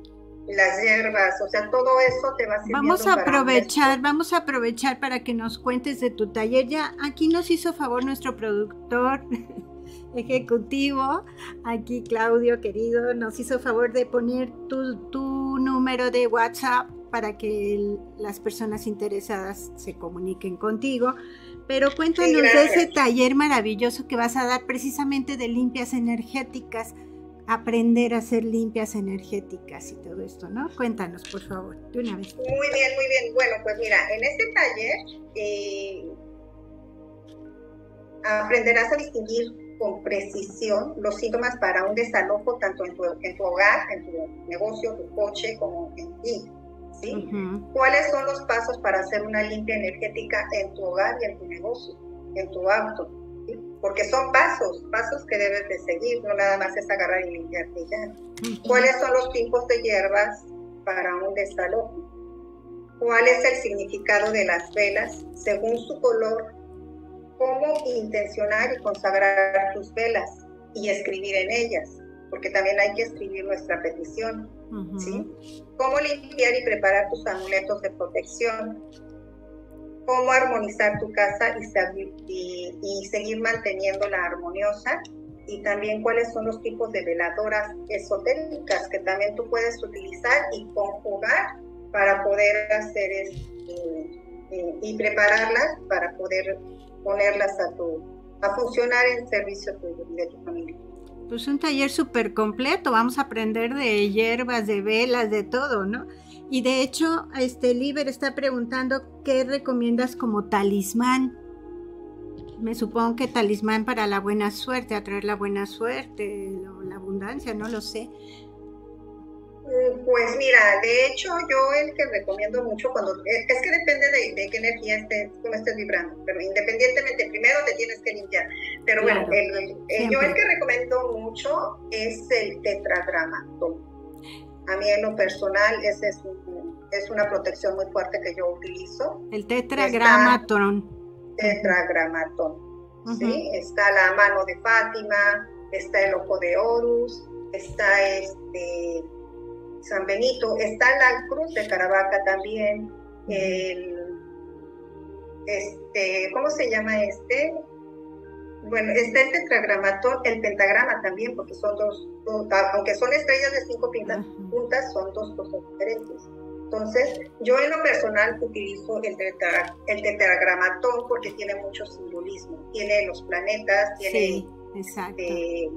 las hierbas, o sea, todo eso te va a Vamos a aprovechar, vamos a aprovechar para que nos cuentes de tu taller. Ya aquí nos hizo favor nuestro productor ejecutivo, aquí Claudio querido, nos hizo favor de poner tu, tu número de WhatsApp para que las personas interesadas se comuniquen contigo. Pero cuéntanos de ese taller maravilloso que vas a dar precisamente de limpias energéticas, aprender a hacer limpias energéticas y todo esto, ¿no? Cuéntanos, por favor, de una vez. Muy bien, muy bien. Bueno, pues mira, en este taller eh, aprenderás a distinguir con precisión los síntomas para un desalojo tanto en tu, en tu hogar, en tu negocio, tu coche, como en ti ¿Cuáles son los pasos para hacer una limpia energética en tu hogar y en tu negocio, en tu auto? Porque son pasos, pasos que debes de seguir, no nada más es agarrar y limpiarte ya. ¿Cuáles son los tipos de hierbas para un desalojo? ¿Cuál es el significado de las velas según su color? ¿Cómo intencionar y consagrar tus velas y escribir en ellas? Porque también hay que escribir nuestra petición Cómo limpiar y preparar tus amuletos de protección, cómo armonizar tu casa y, y, seguir manteniéndola armoniosa. Y también cuáles son los tipos de veladoras esotéricas que también tú puedes utilizar y conjugar para poder hacer este, y prepararlas para poder ponerlas a tu a funcionar en servicio de tu familia. Pues un taller súper completo, vamos a aprender de hierbas, de velas, de todo, ¿no? Y de hecho, este Liber está preguntando qué recomiendas como talismán. Me supongo que talismán para la buena suerte, atraer la buena suerte, la abundancia, no lo sé. Pues mira, de hecho yo el que recomiendo mucho cuando, es que depende de, qué energía estés, cómo estés vibrando, pero independientemente, primero te tienes que limpiar. Pero bueno, yo el que recomiendo mucho es el tetragramatón. A mí en lo personal ese es, es una protección muy fuerte que yo utilizo. El tetragramatón. Tetragramatón. ¿sí? Está la mano de Fátima, está el ojo de Horus, está este San Benito, está la Cruz de Caravaca también, el, este, ¿cómo se llama este? Bueno, está el tetragramatón, el pentagrama también, porque son dos, aunque son estrellas de cinco puntas, son dos cosas diferentes. Entonces, yo en lo personal utilizo el, el tetragramatón porque tiene mucho simbolismo. Tiene los planetas, tiene este,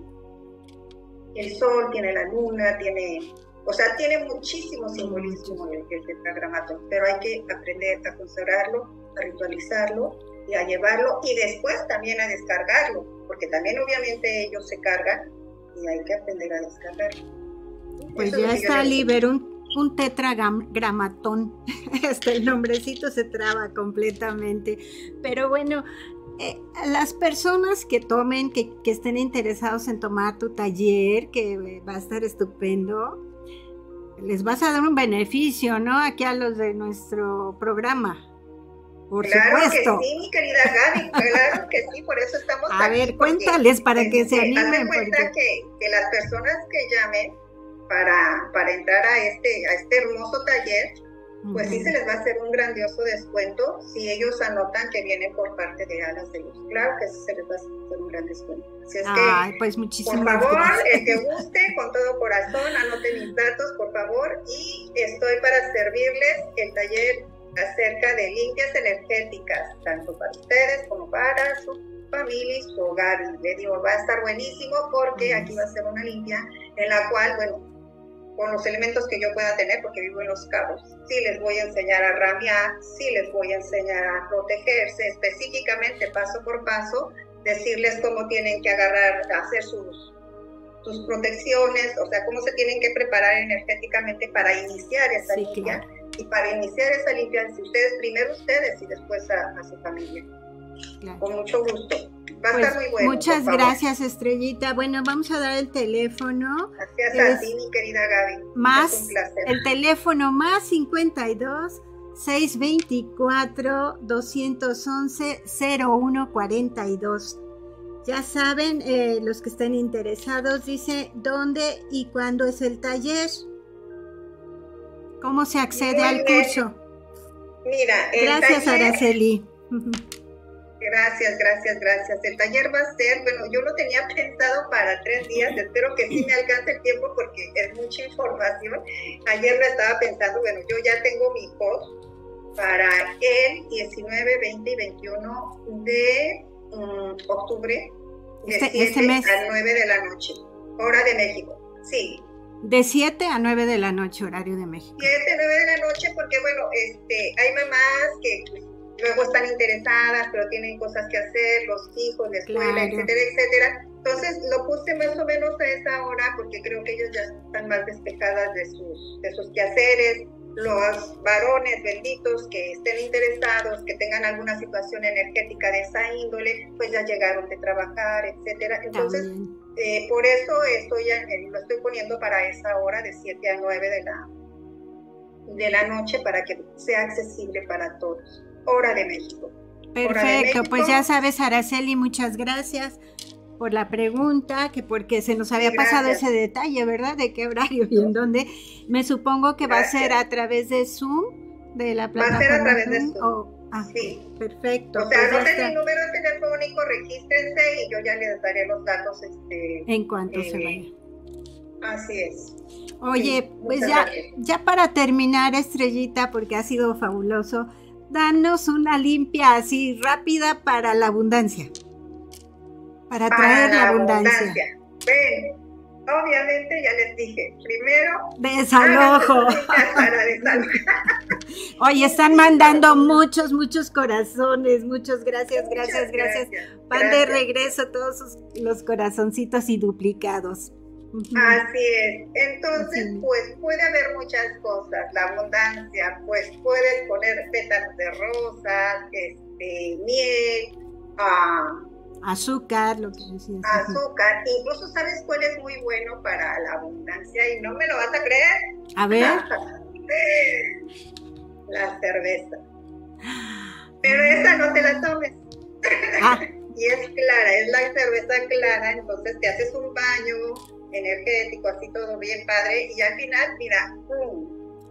el sol, tiene la luna, tiene o sea, tiene muchísimo simbolismo el, el tetragramato, pero hay que aprender a consagrarlo, a ritualizarlo y a llevarlo y después también a descargarlo, porque también obviamente ellos se cargan y hay que aprender a descargarlo. Pues ya está libre un, un tetragramatón. Hasta el nombrecito se traba completamente. Pero bueno, eh, las personas que tomen, que, que, estén interesados en tomar tu taller, que va a estar estupendo, les vas a dar un beneficio, ¿no? Aquí a los de nuestro programa. Por claro supuesto. que sí, mi querida Gaby, claro que sí, por eso estamos a ver, cuéntales para que se animen. cuenta que, que, las personas que llamen para, para entrar a este, a este hermoso taller, pues sí se les va a hacer un grandioso descuento si ellos anotan que vienen por parte de Alas de Luz. Claro que se les va a hacer un gran descuento. Así es que, pues muchísimas por favor, el que guste, con todo corazón, anoten mis datos, por favor, y estoy para servirles. El taller acerca de limpias energéticas, tanto para ustedes como para su familia y su hogar. Le digo, va a estar buenísimo porque aquí va a ser una limpia en la cual, bueno, con los elementos que yo pueda tener, porque vivo en los cabos. Sí les voy a enseñar a ramear, sí les voy a enseñar a protegerse específicamente, paso por paso, decirles cómo tienen que agarrar, hacer sus, sus protecciones, o sea, cómo se tienen que preparar energéticamente para iniciar esa limpia. Y para iniciar esa limpia, si ustedes, primero ustedes y después a, su familia. Con mucho gusto. Va a estar pues, muy bueno. Muchas gracias, Estrellita. Bueno, vamos a dar el teléfono. Gracias a ti, mi querida Gaby. Más, el teléfono más 52 624 211 0142. Ya saben, eh, los que estén interesados, dice dónde y cuándo es el taller. ¿Cómo se accede al curso? Mira, el Gracias, Araceli. Gracias, gracias, gracias. El taller va a ser, bueno, yo lo tenía pensado para tres días, espero que sí me alcance el tiempo porque es mucha información. Ayer lo estaba pensando, bueno, yo ya tengo mi post para el 19, 20 y 21 de mm, octubre, de este, 7 este a 9 de la noche, hora de México. Sí, de 7 a 9 de la noche, horario de México. 7 a 9 de la noche, porque bueno, este, hay mamás que luego están interesadas, pero tienen cosas que hacer, los hijos, la escuela, etcétera, etcétera. Entonces lo puse más o menos a esa hora porque creo que ellos ya están más despejadas de sus, de sus quehaceres. Los varones benditos que estén interesados, que tengan alguna situación energética de esa índole, pues ya llegaron de trabajar, etcétera. Entonces, eh, por eso estoy, lo estoy poniendo para esa hora de 7 a 9 de la, de la noche para que sea accesible para todos. Hora de México. Perfecto, pues ya sabes, Araceli, muchas gracias por la pregunta, que porque se nos había pasado ese detalle, ¿verdad? De qué horario y en dónde. Me supongo que va a ser a través de Zoom, de la plataforma. Va a ser a través de Zoom. Ah, sí. Perfecto. O sea, pues anoten mi número telefónico, regístrense y yo ya les daré los datos. Este, en cuanto se vaya. Así es. Oye, pues ya, ya para terminar, Estrellita, porque ha sido fabuloso, danos una limpia así rápida para la abundancia. Para, traer la, abundancia. Ven, obviamente ya les dije, primero... Desalojo. Para desalojar. Oye, están mandando muchos, muchos corazones, muchos gracias, gracias, gracias. Van de regreso todos los corazoncitos y duplicados. Así es. Entonces, pues puede haber muchas cosas. La abundancia, pues puedes poner pétalos de rosas, este, miel, ah, azúcar, lo que decías. Azúcar. Incluso, ¿sabes cuál es muy bueno para la abundancia? Y no me lo vas a creer. A ver. la cerveza. Pero esa no te la tomes. Ah. y es clara, es la cerveza clara, entonces te haces un baño energético, así todo bien padre, y al final, mira,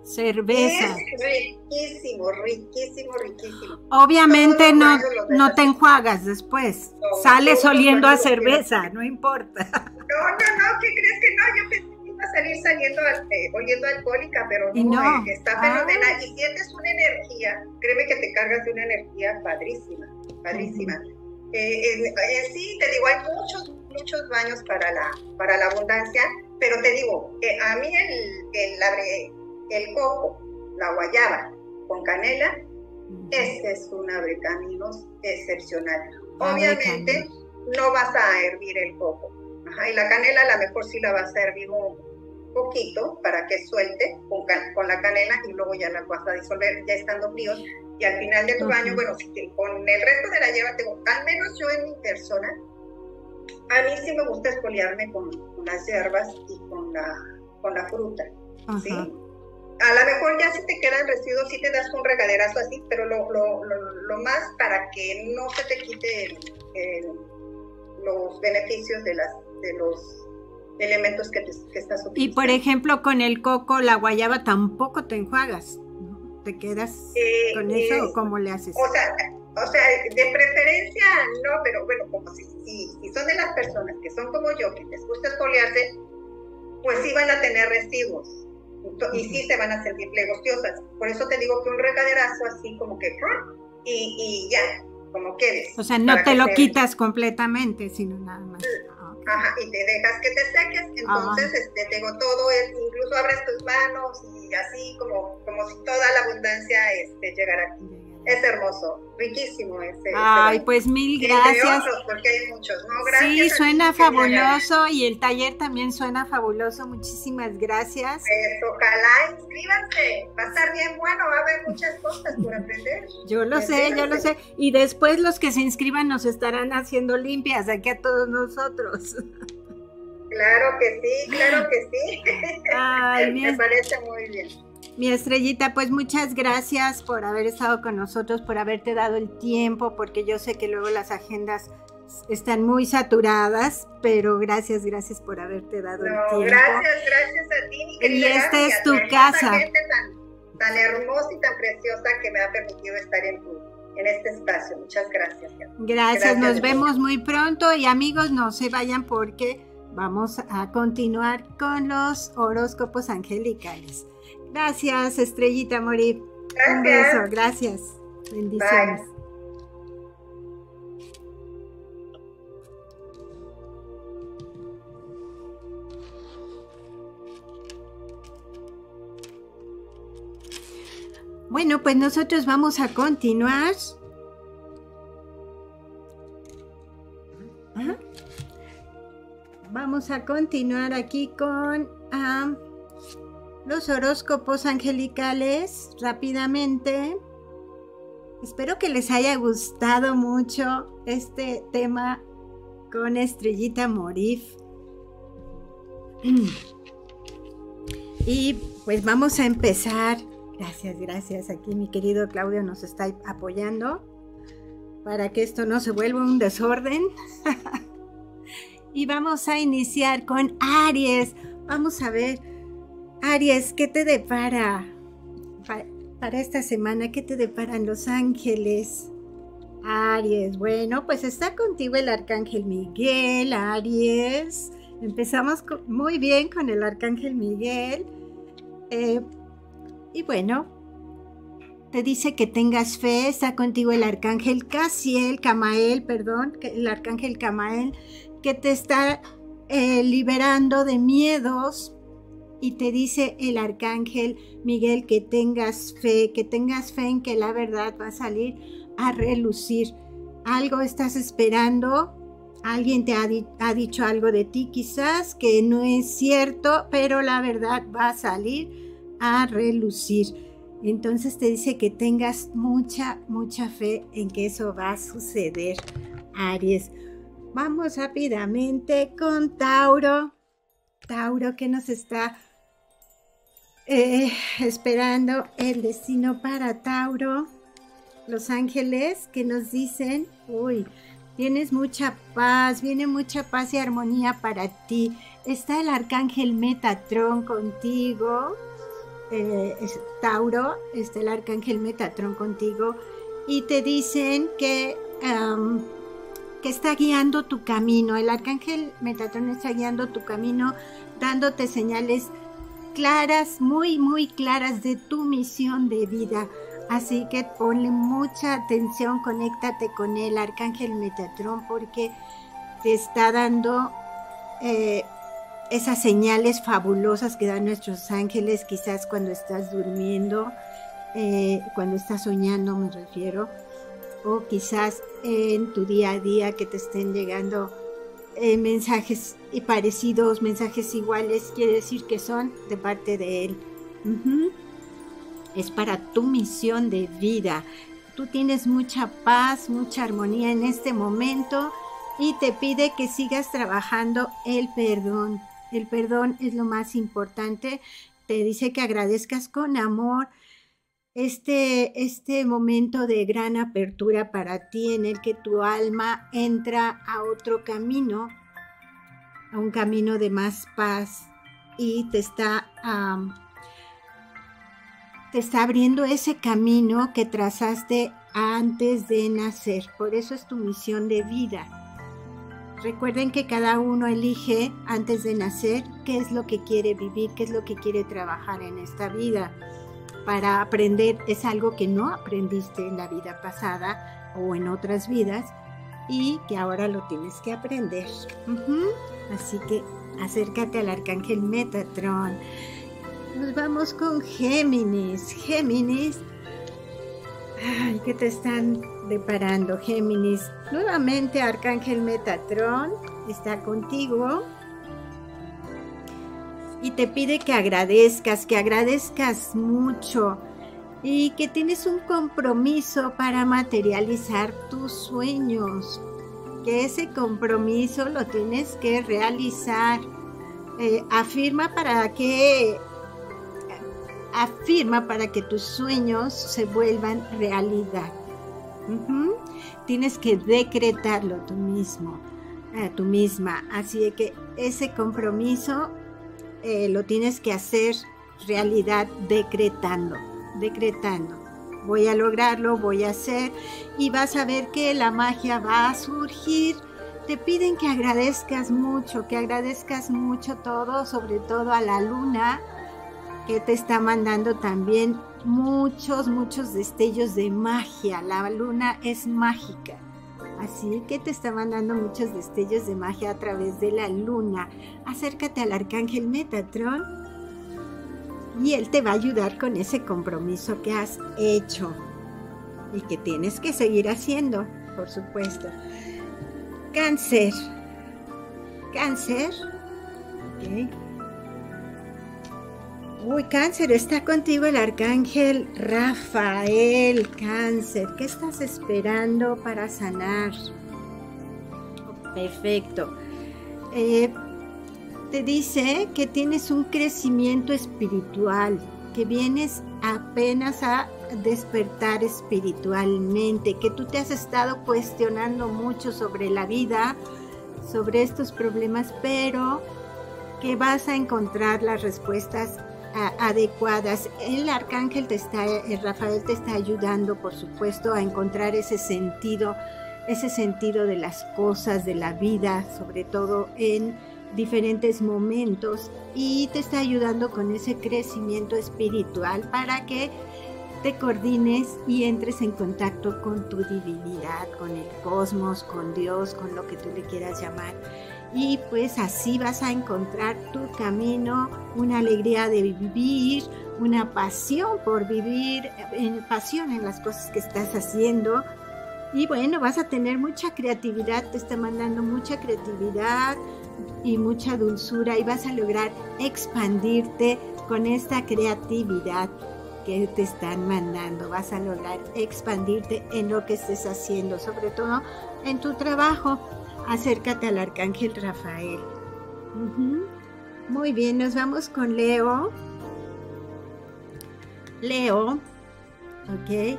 Cerveza. Es riquísimo, riquísimo, riquísimo. Obviamente no, no te enjuagas después. Sales oliendo a cerveza, no importa. No, no, no, ¿qué crees que no? Yo pensé a salir saliendo eh, oliendo alcohólica, pero no, eh, está fenomenal. Ah. Y sientes una energía, créeme que te cargas de una energía padrísima, padrísima. Eh, sí, te digo, hay muchos, muchos baños para la, para la abundancia, pero te digo, a mí el, el, el coco, la guayaba con canela, ese es un abrecaminos excepcional. Obviamente no vas a hervir el coco. y la canela a lo mejor sí la vas a hervir un, poquito para que suelte con, con, la canela y luego ya la vas a disolver ya estando fríos y al final de tu baño, bueno, con el resto de la hierba, tengo, al menos yo en mi persona, a mí sí me gusta espoliarme con, las hierbas y con la, con la fruta, ¿sí? A lo mejor ya si te quedan residuos, sí te das un regaderazo así, pero lo, lo, lo, más para que no se te quite los beneficios de, las, de los elementos que, que estás utilizando. Y por ejemplo, con el coco, la guayaba tampoco te enjuagas. ¿Te quedas eh, con eso o cómo le haces? O sea, o sea, de preferencia no, pero bueno, como si, si, son de las personas que son como yo, que les gusta esfoliarse, pues sí van a tener residuos. y sí se van a sentir plegostiosas. Por eso te digo que un regaderazo así como que y, y ya, como quedes. O sea, no te lo quitas completamente, sino nada más. Ah, Ajá, y te dejas que te seques, entonces este, tengo todo, es, incluso abres tus manos y así como, como si toda la abundancia este, llegara aquí. Es hermoso, riquísimo ese. Ay, pues mil gracias. porque hay muchos, ¿no? Gracias sí, suena fabuloso y el taller también suena fabuloso. Muchísimas gracias. Pues, ojalá inscríbanse, va a estar bien bueno, va a haber muchas cosas por aprender. Yo lo sé, yo lo sé. Y después los que se inscriban nos estarán haciendo limpias aquí a todos nosotros. Claro que sí, claro que sí. Ay, Me parece muy bien. Mi estrellita, pues muchas gracias por haber estado con nosotros, por haberte dado el tiempo, porque yo sé que luego las agendas están muy saturadas, pero gracias, gracias por haberte dado el tiempo. Gracias, gracias a ti, mi querida. Y esta es tu casa. Gente tan, tan hermosa y tan preciosa que me ha permitido estar en tu, en este espacio. Muchas gracias. Gracias, gracias nos vemos muy pronto y amigos, no se vayan porque vamos a continuar con los horóscopos angelicales. Gracias, Estrellita Morir. Un beso, gracias. Bendiciones. Bueno, pues nosotros vamos a continuar. Vamos a continuar aquí con los horóscopos angelicales rápidamente. Espero que les haya gustado mucho este tema con Estrellita Morif. Y pues vamos a empezar. Gracias, gracias. Aquí mi querido Claudio nos está apoyando para que esto no se vuelva un desorden. y vamos a iniciar con Aries. Vamos a ver Aries, ¿qué te depara para esta semana? ¿Qué te deparan los ángeles? Aries, bueno, pues está contigo el arcángel Miguel, Aries. Empezamos muy bien con el arcángel Miguel. Eh, y bueno, te dice que tengas fe, está contigo el arcángel Casiel, Camael, perdón, el arcángel Camael, que te está eh, liberando de miedos, y te dice el arcángel Miguel que tengas fe, que tengas fe en que la verdad va a salir a relucir. Algo estás esperando, alguien te ha, dicho algo de ti quizás que no es cierto, pero la verdad va a salir a relucir. Entonces te dice que tengas mucha, mucha fe en que eso va a suceder, Aries. Vamos rápidamente con Tauro. Tauro que nos está eh, esperando el destino para Tauro. Los ángeles que nos dicen, uy, tienes mucha paz, viene mucha paz y armonía para ti. Está el arcángel Metatron contigo. Eh, Tauro, está el arcángel Metatron contigo. Y te dicen que, que está guiando tu camino. El arcángel Metatron está guiando tu camino, dándote señales claras, muy, muy claras de tu misión de vida. Así que ponle mucha atención, conéctate con el arcángel Metatrón porque te está dando eh, esas señales fabulosas que dan nuestros ángeles, quizás cuando estás durmiendo, eh, cuando estás soñando me refiero, o quizás en tu día a día que te estén llegando eh, mensajes parecidos, mensajes iguales, quiere decir que son de parte de Él. Es para tu misión de vida. Tú tienes mucha paz, mucha armonía en este momento y te pide que sigas trabajando el perdón. El perdón es lo más importante. Te dice que agradezcas con amor este, este momento de gran apertura para ti en el que tu alma entra a otro camino, a un camino de más paz y te está, te está abriendo ese camino que trazaste antes de nacer. Por eso es tu misión de vida. Recuerden que cada uno elige antes de nacer qué es lo que quiere vivir, qué es lo que quiere trabajar en esta vida. Para aprender es algo que no aprendiste en la vida pasada o en otras vidas y que ahora lo tienes que aprender. Así que acércate al arcángel Metatron. Nos vamos con Géminis. Géminis. Ay, ¿qué te están deparando, Géminis? Nuevamente Arcángel Metatron está contigo y te pide que agradezcas, que agradezcas mucho y que tienes un compromiso para materializar tus sueños, que ese compromiso lo tienes que realizar. Eh, afirma para que afirma para que tus sueños se vuelvan realidad. Tienes que decretarlo tú mismo, a tú misma. Así que ese compromiso eh, lo tienes que hacer realidad decretando decretando. Voy a lograrlo, voy a hacer y vas a ver que la magia va a surgir. Te piden que agradezcas mucho, que agradezcas mucho todo, sobre todo a la luna, que te está mandando también muchos, muchos destellos de magia. La luna es mágica. Así que te está mandando muchos destellos de magia a través de la luna. Acércate al arcángel Metatron y Él te va a ayudar con ese compromiso que has hecho y que tienes que seguir haciendo, por supuesto. Cáncer. Cáncer. Uy, cáncer, está contigo el arcángel Rafael, cáncer. ¿Qué estás esperando para sanar? Perfecto. Eh, te dice que tienes un crecimiento espiritual, que vienes apenas a despertar espiritualmente, que tú te has estado cuestionando mucho sobre la vida, sobre estos problemas, pero que vas a encontrar las respuestas adecuadas. El arcángel te está, el Rafael te está ayudando, por supuesto, a encontrar ese sentido, ese sentido de las cosas, de la vida, sobre todo en diferentes momentos y te está ayudando con ese crecimiento espiritual para que te coordines y entres en contacto con tu divinidad, con el cosmos, con Dios, con lo que tú le quieras llamar. Y pues así vas a encontrar tu camino, una alegría de vivir, una pasión por vivir, pasión en las cosas que estás haciendo. Y bueno, vas a tener mucha creatividad, te está mandando mucha creatividad, y mucha dulzura y vas a lograr expandirte con esta creatividad que te están mandando. Vas a lograr expandirte en lo que estés haciendo, sobre todo en tu trabajo. Acércate al arcángel Rafael. Muy bien, nos vamos con Leo. Leo, ok.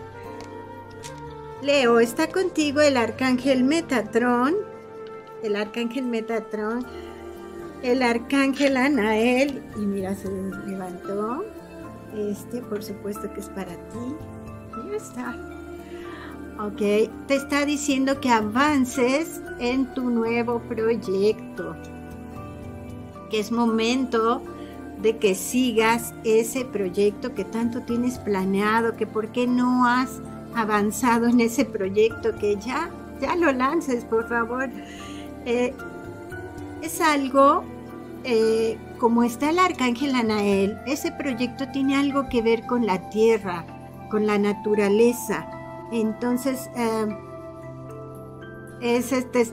Leo, está contigo el arcángel Metatron el arcángel Metatron, el arcángel Anael, y mira, se levantó. Este, por supuesto que es para ti. Ya está. Ok, te está diciendo que avances en tu nuevo proyecto. Que es momento de que sigas ese proyecto que tanto tienes planeado, que por qué no has avanzado en ese proyecto, que ya, ya lo lances, por favor. Eh, es algo, eh, como está el arcángel Anael, ese proyecto tiene algo que ver con la tierra, con la naturaleza. Entonces, eh,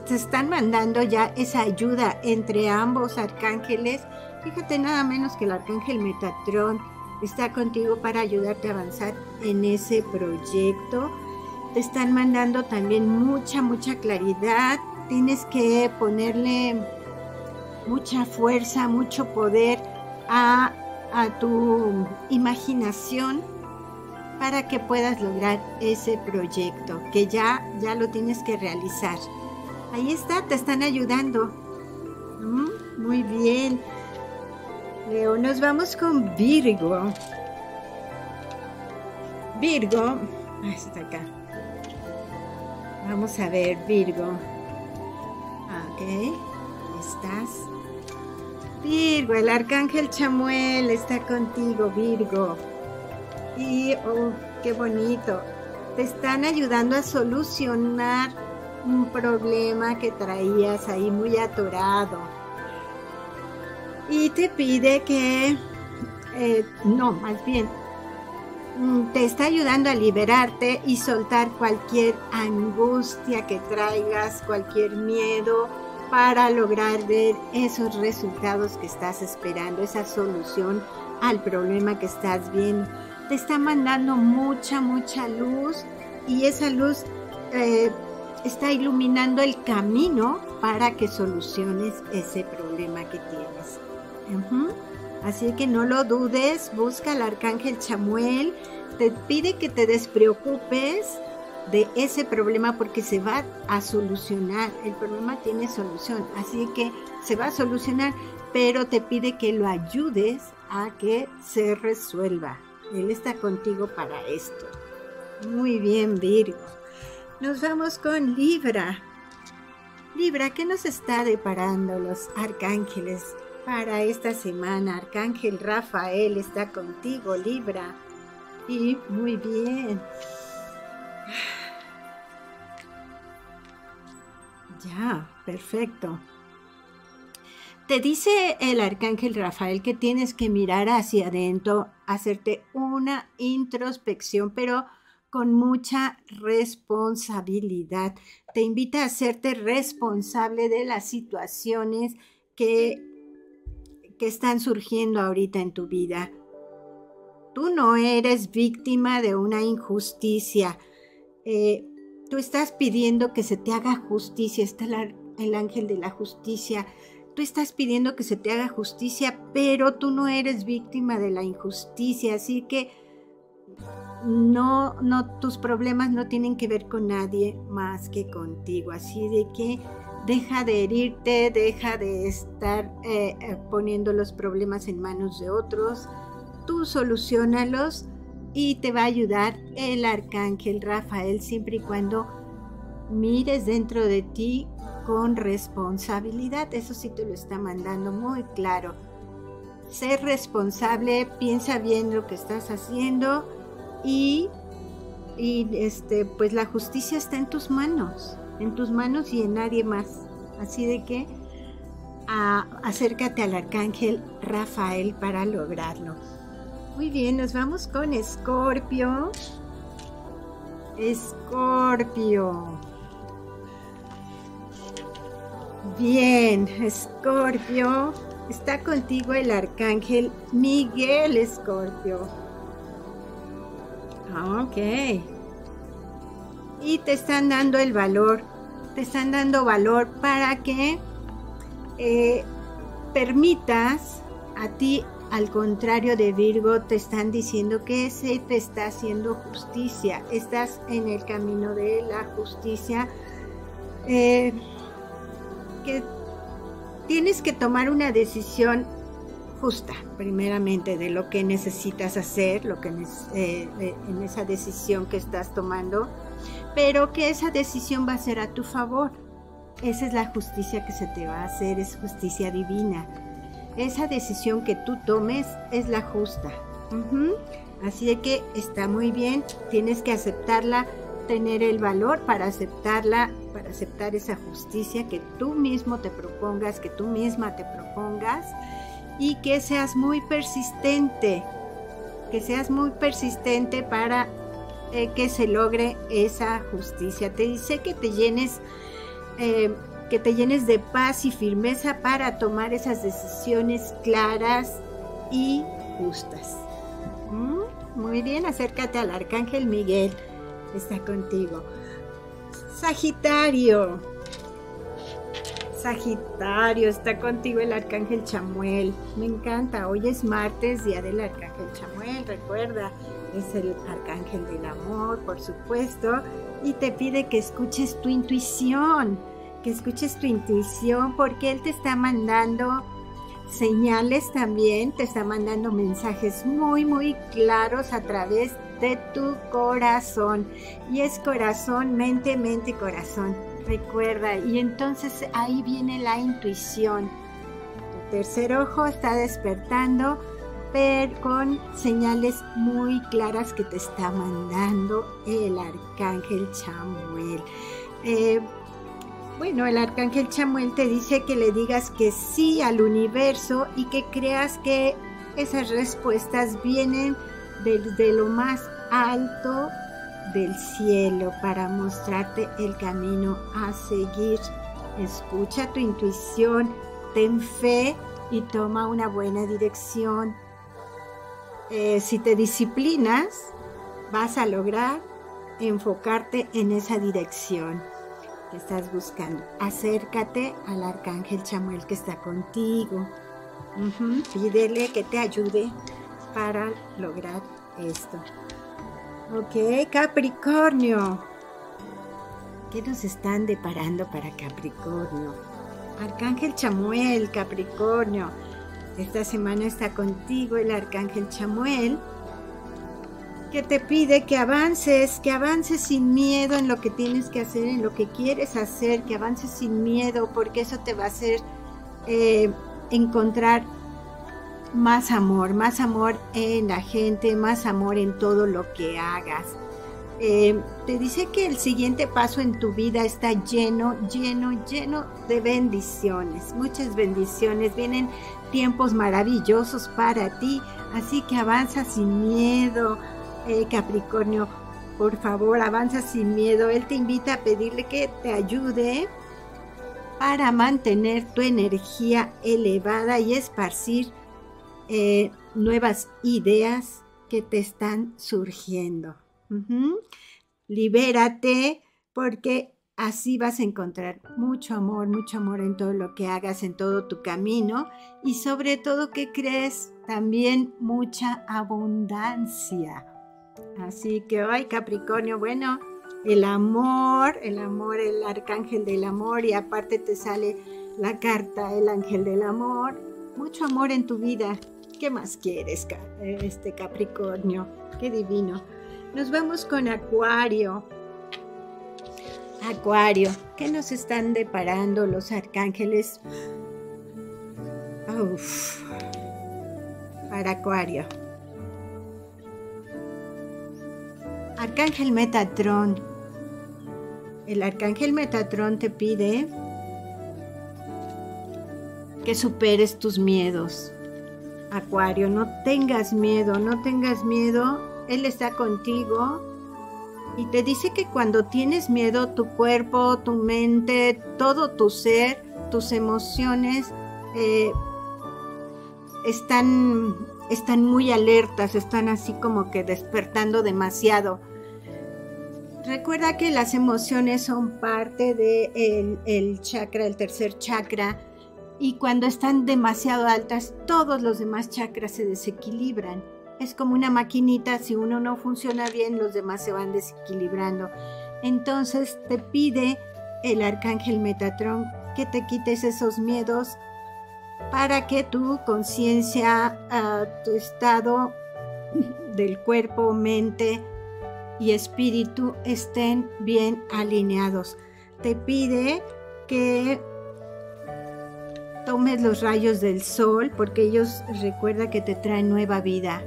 están mandando ya esa ayuda entre ambos arcángeles. Fíjate nada menos que el arcángel Metatrón está contigo para ayudarte a avanzar en ese proyecto. Te están mandando también mucha, mucha claridad, tienes que ponerle mucha fuerza, mucho poder a, tu imaginación para que puedas lograr ese proyecto que ya, ya lo tienes que realizar. Ahí está, te están ayudando. Mm, muy bien. Leo, nos vamos con Virgo. Virgo, está acá. Vamos a ver, Virgo. Ok, estás. Virgo, el arcángel Chamuel está contigo, Virgo. Y, oh, qué bonito. Te están ayudando a solucionar un problema que traías ahí muy atorado. Y te pide que, eh, no, más bien, mm, te está ayudando a liberarte y soltar cualquier angustia que traigas, cualquier miedo para lograr ver esos resultados que estás esperando, esa solución al problema que estás viendo. Te está mandando mucha, mucha luz y esa luz eh, está iluminando el camino para que soluciones ese problema que tienes. Así que no lo dudes, busca al arcángel Chamuel, te pide que te despreocupes de ese problema porque se va a solucionar. El problema tiene solución, así que se va a solucionar, pero te pide que lo ayudes a que se resuelva. Él está contigo para esto. Muy bien, Virgo. Nos vamos con Libra. Libra, ¿qué nos está deparando los arcángeles para esta semana? Arcángel Rafael está contigo, Libra. Y muy bien. Ya, perfecto. Te dice el arcángel Rafael que tienes que mirar hacia adentro, hacerte una introspección, pero con mucha responsabilidad. Te invita a hacerte responsable de las situaciones que, que están surgiendo ahorita en tu vida. Tú no eres víctima de una injusticia. Eh, tú estás pidiendo que se te haga justicia. Está el ángel de la justicia. Tú estás pidiendo que se te haga justicia, pero tú no eres víctima de la injusticia. Así que no, no, tus problemas no tienen que ver con nadie más que contigo. Así de que deja de herirte, deja de estar eh, eh, poniendo los problemas en manos de otros. Tú solucionalos y te va a ayudar el arcángel Rafael siempre y cuando mires dentro de ti con responsabilidad. Eso sí te lo está mandando muy claro. Ser responsable, piensa bien lo que estás haciendo y, este, pues la justicia está en tus manos, en tus manos y en nadie más. Así de que acércate al arcángel Rafael para lograrlo. Muy bien, nos vamos con Escorpio. Escorpio. Bien, Escorpio. Está contigo el arcángel Miguel Escorpio. Ok. Y te están dando el valor, te están dando valor para que eh, permitas a ti, al contrario de Virgo, te están diciendo que se te está haciendo justicia, estás en el camino de la justicia, eh, que tienes que tomar una decisión justa, primeramente, de lo que necesitas hacer, lo que eh, en esa decisión que estás tomando, pero que esa decisión va a ser a tu favor. Esa es la justicia que se te va a hacer, es justicia divina. Esa decisión que tú tomes es la justa. Así de que está muy bien, tienes que aceptarla, tener el valor para aceptarla, para aceptar esa justicia que tú mismo te propongas, que tú misma te propongas y que seas muy persistente, que seas muy persistente para eh, que se logre esa justicia. Te dice que te llenes, eh, que te llenes de paz y firmeza para tomar esas decisiones claras y justas. Mm, muy bien, acércate al arcángel Miguel, está contigo. Sagitario, Sagitario, está contigo el Arcángel Chamuel. Me encanta. Hoy es martes, día del Arcángel Chamuel. Recuerda, es el Arcángel del amor, por supuesto. Y te pide que escuches tu intuición. Que escuches tu intuición porque Él te está mandando señales también. Te está mandando mensajes muy, muy claros a través de tu corazón. Y es corazón, mente, mente, corazón Recuerda, y entonces ahí viene la intuición. Tu tercer ojo está despertando pero con señales muy claras que te está mandando el arcángel Chamuel. Eh, bueno, el arcángel Chamuel te dice que le digas que sí al universo y que creas que esas respuestas vienen desde lo más alto del cielo para mostrarte el camino a seguir. Escucha tu intuición, ten fe y toma una buena dirección. Eh, si te disciplinas, vas a lograr enfocarte en esa dirección que estás buscando. Acércate al arcángel Chamuel que está contigo. Pídele que te ayude para lograr esto. Ok, Capricornio. ¿Qué nos están deparando para Capricornio? Arcángel Chamuel, Capricornio. Esta semana está contigo el Arcángel Chamuel, que te pide que avances, que avances sin miedo en lo que tienes que hacer, en lo que quieres hacer, que avances sin miedo, porque eso te va a hacer eh, encontrar más amor, más amor en la gente, más amor en todo lo que hagas. Eh, te dice que el siguiente paso en tu vida está lleno, lleno, lleno de bendiciones, muchas bendiciones. Vienen tiempos maravillosos para ti, así que avanza sin miedo, eh, Capricornio. Por favor, avanza sin miedo. Él te invita a pedirle que te ayude para mantener tu energía elevada y esparcir eh, nuevas ideas que te están surgiendo. Libérate porque así vas a encontrar mucho amor, mucho amor en todo lo que hagas, en todo tu camino y sobre todo que crees también mucha abundancia. Así que hoy Capricornio, bueno, el amor, el amor, el arcángel del amor y aparte te sale la carta, el ángel del amor, mucho amor en tu vida, ¿Qué más quieres, este Capricornio? Qué divino. Nos vemos con Acuario. Acuario, ¿qué nos están deparando los arcángeles? Uf, para Acuario. Arcángel Metatrón. El arcángel Metatrón te pide que superes tus miedos, Acuario, no tengas miedo, no tengas miedo, Él está contigo. Y te dice que cuando tienes miedo, tu cuerpo, tu mente, todo tu ser, tus emociones eh, están, están muy alertas, están así como que despertando demasiado. Recuerda que las emociones son parte del de el chakra, el tercer chakra, y cuando están demasiado altas, todos los demás chakras se desequilibran. Es como una maquinita, si uno no funciona bien, los demás se van desequilibrando. Entonces te pide el arcángel Metatron que te quites esos miedos para que tu conciencia, ah, tu estado del cuerpo, mente y espíritu estén bien alineados. Te pide que tomes los rayos del sol porque ellos recuerda que te traen nueva vida.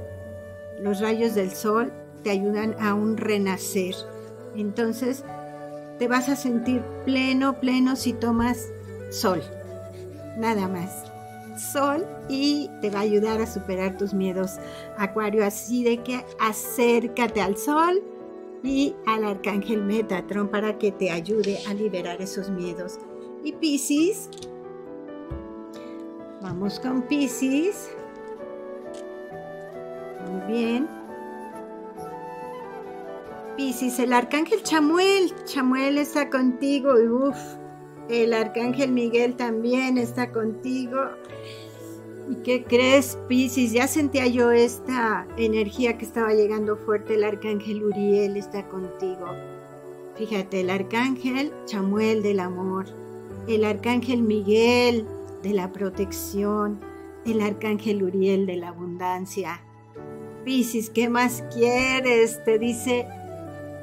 Los rayos del sol te ayudan a un renacer. Entonces te vas a sentir pleno, pleno si tomas sol. Nada más. Sol y te va a ayudar a superar tus miedos. Acuario, así de que acércate al sol y al arcángel Metatron para que te ayude a liberar esos miedos. Y Piscis, Vamos con Pisces. Muy bien. Pisces, el arcángel Chamuel. Chamuel está contigo. Y uf, el arcángel Miguel también está contigo. ¿Y qué crees, Pisces? Ya sentía yo esta energía que estaba llegando fuerte. El arcángel Uriel está contigo. Fíjate, el arcángel Chamuel del amor. El arcángel Miguel de la protección, el arcángel Uriel de la abundancia. Piscis, ¿qué más quieres? Te dice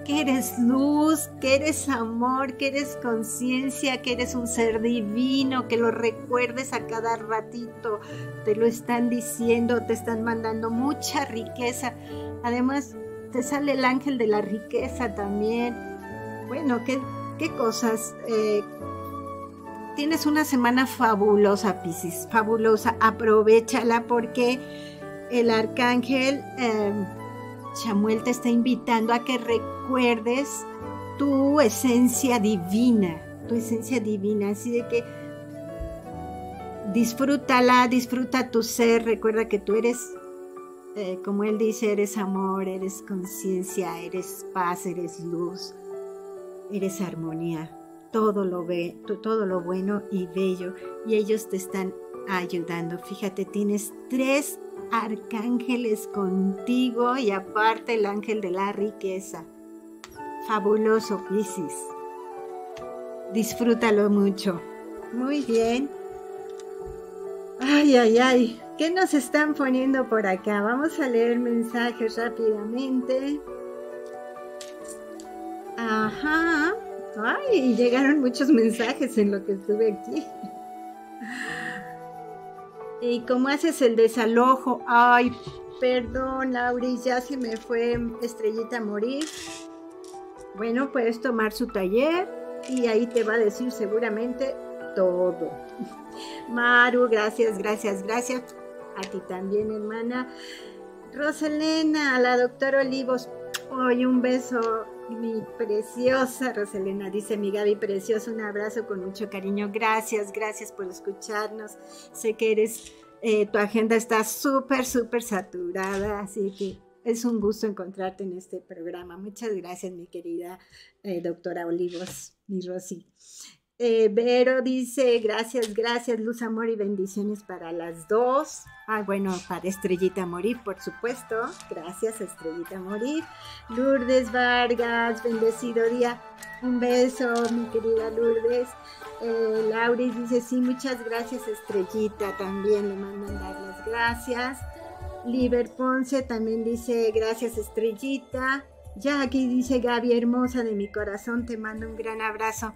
que eres luz, que eres amor, que eres conciencia, que eres un ser divino, que lo recuerdes a cada ratito. Te lo están diciendo, te están mandando mucha riqueza. Además, te sale el ángel de la riqueza también. Bueno, qué, qué cosas. Eh, tienes una semana fabulosa, Piscis, fabulosa. Aprovechala porque el arcángel... Eh, Chamuel te está invitando a que recuerdes tu esencia divina, tu esencia divina, así de que disfrútala, disfruta tu ser, recuerda que tú eres, eh, como él dice, eres amor, eres conciencia, eres paz, eres luz, eres armonía, todo lo ve, todo lo bueno y bello, y ellos te están ayudando. Fíjate, tienes tres arcángeles contigo y aparte el ángel de la riqueza. Fabuloso, Piscis. Disfrútalo mucho. Muy bien. Ay, ay, ay. ¿Qué nos están poniendo por acá? Vamos a leer mensajes rápidamente. Ajá. Ay, llegaron muchos mensajes en lo que estuve aquí. ¿Y cómo haces el desalojo? Ay, perdón, Lauri, ya se me fue Estrellita a morir. Bueno, puedes tomar su taller y ahí te va a decir seguramente todo. Maru, gracias, gracias, gracias. A ti también, hermana. Roselena, a la doctora Olivos, hoy un beso, mi preciosa Roselena, dice mi Gaby preciosa, un abrazo con mucho cariño. Gracias, gracias por escucharnos. Sé que eres, eh, tu agenda está súper, súper saturada, así que es un gusto encontrarte en este programa. Muchas gracias, mi querida eh, doctora Olivos, mi Rosy. Eh, Vero dice, gracias, gracias, luz, amor y bendiciones para las dos. Ah, bueno, para Estrellita Morir, por supuesto. Gracias, Estrellita Morir. Lourdes Vargas, bendecido día. Un beso, mi querida Lourdes. Eh, Lauris dice, sí, muchas gracias, Estrellita. También le mandan dar las gracias. Liber Ponce también dice, gracias, Estrellita. Ya dice Gaby, hermosa de mi corazón, te mando un gran abrazo.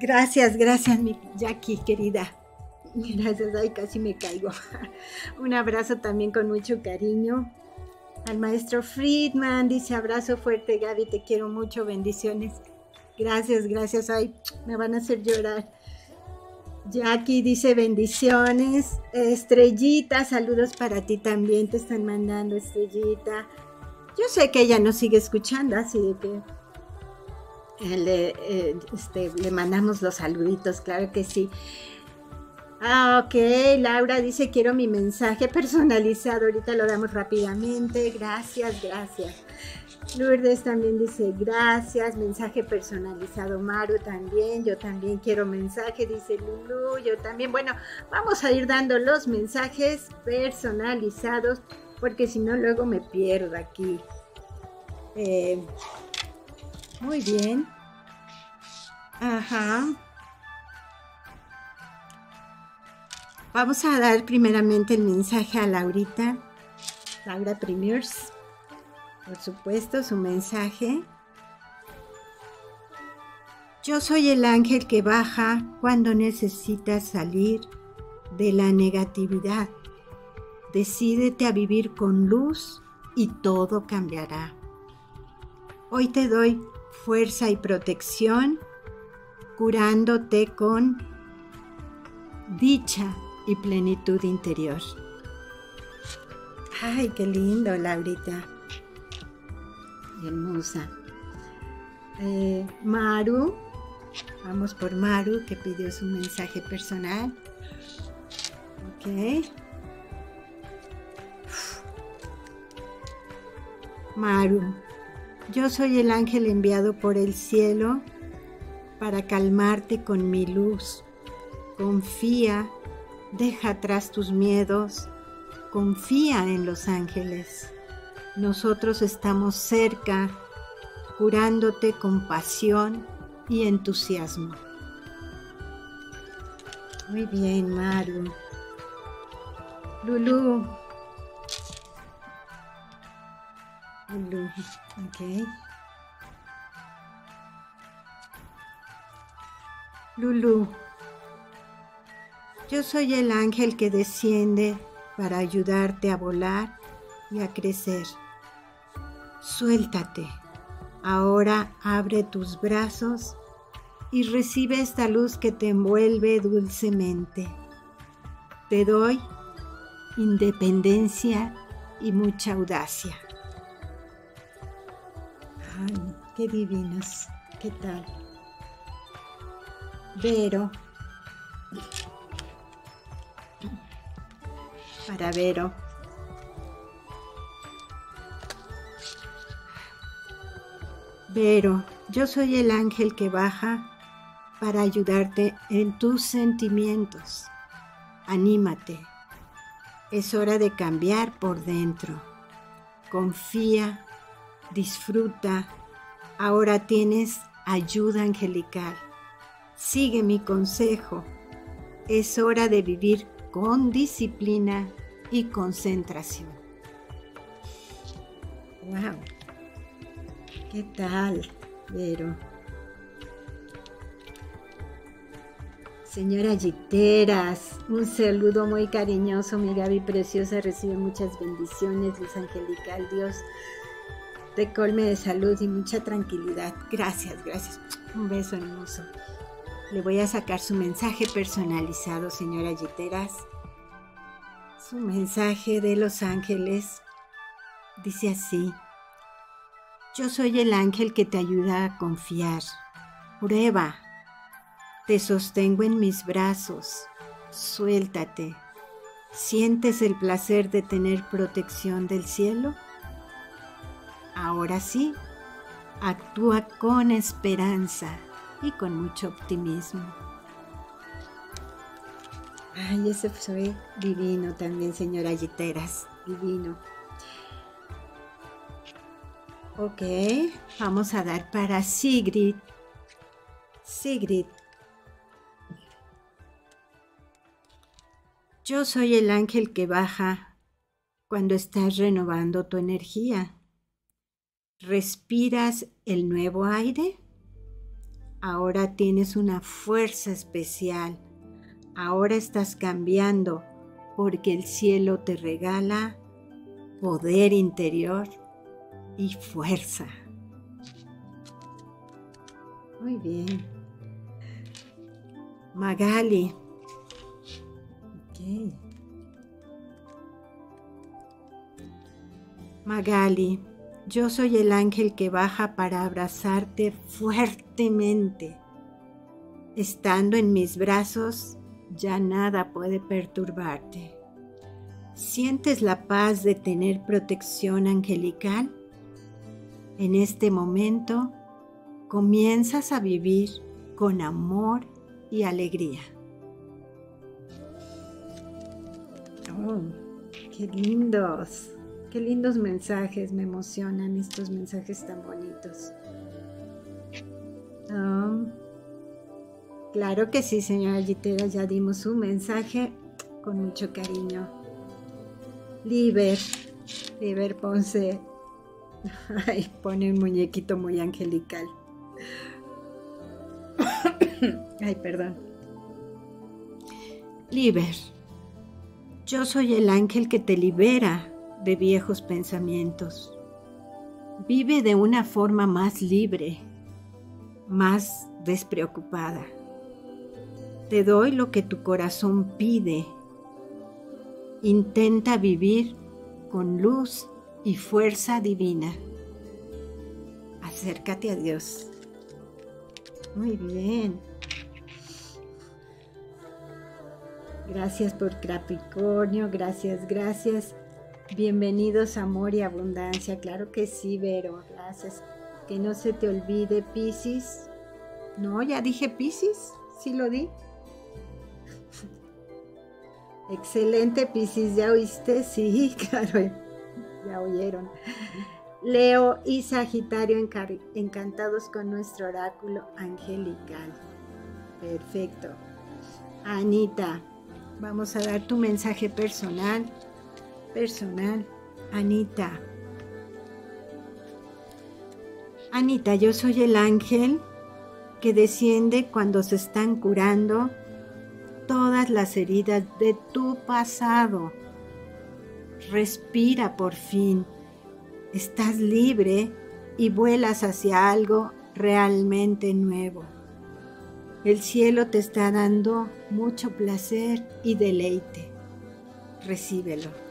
Gracias, gracias, mi Jackie, querida. Gracias, ay, casi me caigo. Un abrazo también con mucho cariño. Al maestro Friedman dice abrazo fuerte, Gaby, te quiero mucho, bendiciones. Gracias, gracias, ay, me van a hacer llorar. Jackie dice bendiciones. Estrellita, saludos para ti también, te están mandando Estrellita. Yo sé que ella nos sigue escuchando, así de que le, eh, este, le mandamos los saluditos, claro que sí. Ah, ok, Laura dice quiero mi mensaje personalizado, ahorita lo damos rápidamente, gracias, gracias. Lourdes también dice gracias, mensaje personalizado, Maru también, yo también quiero mensaje, dice Lulu, yo también. Bueno, vamos a ir dando los mensajes personalizados porque si no luego me pierdo aquí. Eh, muy bien. Ajá. Vamos a dar primeramente el mensaje a Laurita, Laura Premiers. Por supuesto, su mensaje. Yo soy el ángel que baja cuando necesitas salir de la negatividad. Decídete a vivir con luz y todo cambiará. Hoy te doy fuerza y protección, curándote con dicha y plenitud interior. Ay, qué lindo, Laurita. Hermosa. Eh, Maru, vamos por Maru que pidió su mensaje personal. Ok. Maru, yo soy el ángel enviado por el cielo para calmarte con mi luz. Confía, deja atrás tus miedos, confía en los ángeles. Nosotros estamos cerca, curándote con pasión y entusiasmo. Muy bien, Maru. Lulu, blue. Okay. Lulu, yo soy el ángel que desciende para ayudarte a volar y a crecer. Suéltate. Ahora abre tus brazos y recibe esta luz que te envuelve dulcemente. Te doy independencia y mucha audacia. Ay, qué divinos. ¿Qué tal? Vero. Para Vero. Vero, yo soy el ángel que baja para ayudarte en tus sentimientos. Anímate. Es hora de cambiar por dentro. Confía, disfruta. Ahora tienes ayuda angelical. Sigue mi consejo. Es hora de vivir con disciplina y concentración. ¡Wow! ¿Qué tal, Vero? Señora Giteras, un saludo muy cariñoso, mi Gaby preciosa, recibe muchas bendiciones, luz angelical, Dios te colme de salud y mucha tranquilidad. Gracias, gracias. Un beso hermoso. Le voy a sacar su mensaje personalizado, señora Giteras. Su mensaje de los ángeles dice así. Yo soy el ángel que te ayuda a confiar. Prueba. Te sostengo en mis brazos. Suéltate. ¿Sientes el placer de tener protección del cielo? Ahora sí, actúa con esperanza y con mucho optimismo. Ay, ese fue divino también, señora Yiteras, divino. Ok, vamos a dar para Sigrid. Sigrid. Yo soy el ángel que baja cuando estás renovando tu energía. ¿Respiras el nuevo aire? Ahora tienes una fuerza especial. Ahora estás cambiando porque el cielo te regala poder interior y fuerza. Muy bien. Magali. Magali, yo soy el ángel que baja para abrazarte fuertemente. Estando en mis brazos, ya nada puede perturbarte. ¿Sientes la paz de tener protección angelical? En este momento comienzas a vivir con amor y alegría. Oh, qué lindos, qué lindos mensajes, me emocionan estos mensajes tan bonitos. Oh, claro que sí, señora Gitera, ya dimos un mensaje con mucho cariño. Liber, Liber Ponce, Ay, pone un muñequito muy angelical. Ay, perdón. Liber, yo soy el ángel que te libera de viejos pensamientos. Vive de una forma más libre, más despreocupada. Te doy lo que tu corazón pide. Intenta vivir con luz y fuerza divina. Acércate a Dios. Muy bien. Gracias por Capricornio, gracias, gracias. Bienvenidos amor y abundancia. Claro que sí, Vero, gracias. Que no se te olvide Piscis. No, ya dije Piscis, sí lo di. Excelente Piscis, ¿ya oíste? Sí, claro ya oyeron. Leo y Sagitario encantados con nuestro oráculo angelical. Perfecto. Anita, vamos a dar tu mensaje personal. Personal. Anita. Anita, yo soy el ángel que desciende cuando se están curando todas las heridas de tu pasado. Respira por fin. Estás libre y vuelas hacia algo realmente nuevo. El cielo te está dando mucho placer y deleite. Recíbelo.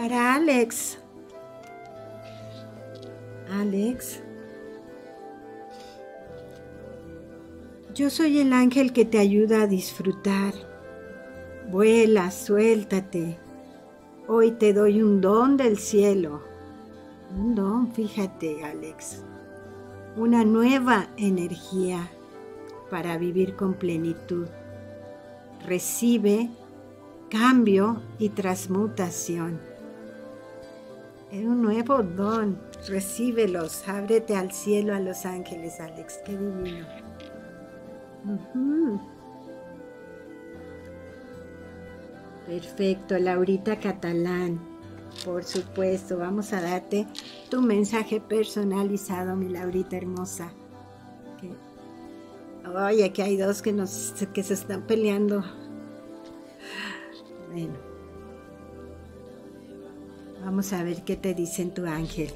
Para Alex. Alex. Yo soy el ángel que te ayuda a disfrutar. Vuela, suéltate. Hoy te doy un don del cielo. Un don, fíjate, Alex. Una nueva energía para vivir con plenitud. Recibe cambio y transmutación. Es un nuevo don. Recíbelos. Ábrete al cielo a los ángeles, Alex. Qué divino. Perfecto, Laurita Catalán. Por supuesto, vamos a darte tu mensaje personalizado, mi Laurita hermosa. Oye, aquí hay dos que, nos, que se están peleando. Bueno. Vamos a ver qué te dicen tu ángel.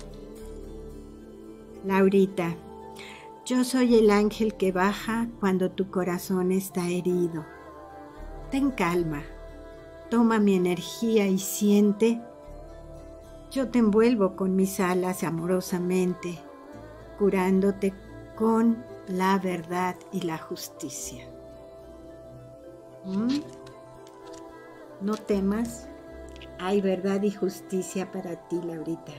Laurita, yo soy el ángel que baja cuando tu corazón está herido. Ten calma, toma mi energía y siente. Yo te envuelvo con mis alas amorosamente, curándote con la verdad y la justicia. ¿Mm? No temas, hay verdad y justicia para ti, Laurita.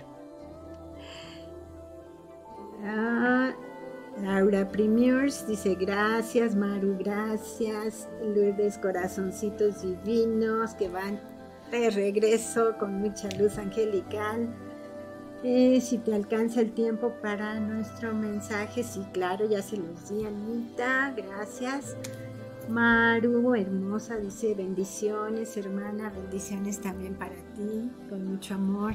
Ah, Laura Premiers dice gracias, Maru, gracias. Lourdes, corazoncitos divinos que van de regreso con mucha luz angelical. Eh, si te alcanza el tiempo para nuestro mensaje, sí, claro, ya se los di, Anita, gracias. Maru, hermosa, dice bendiciones, hermana, bendiciones también para ti, con mucho amor.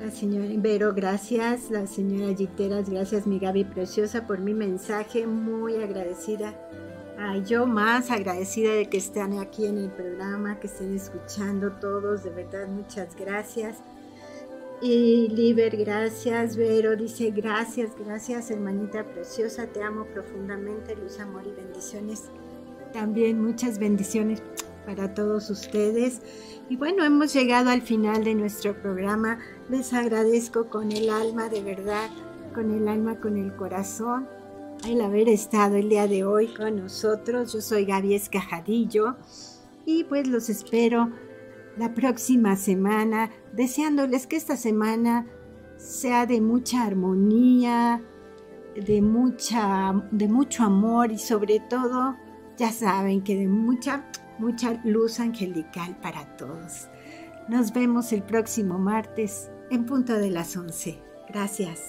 La señora Ibero, gracias. La señora Giteras, gracias, mi Gaby preciosa, por mi mensaje. Muy agradecida. yo más agradecida de que estén aquí en el programa, que estén escuchando todos. De verdad, muchas gracias. Y Liber, gracias. Vero dice, gracias, gracias, hermanita preciosa. Te amo profundamente. Luz, amor y bendiciones. También muchas bendiciones para todos ustedes. Y bueno, hemos llegado al final de nuestro programa. Les agradezco con el alma, de verdad, con el alma, con el corazón, el haber estado el día de hoy con nosotros. Yo soy Gaby Escajadillo y pues los espero la próxima semana, deseándoles que esta semana sea de mucha armonía, de, mucha, de mucho amor y sobre todo, ya saben que de mucha mucha luz angelical para todos. Nos vemos el próximo martes en punto de las 11. Gracias.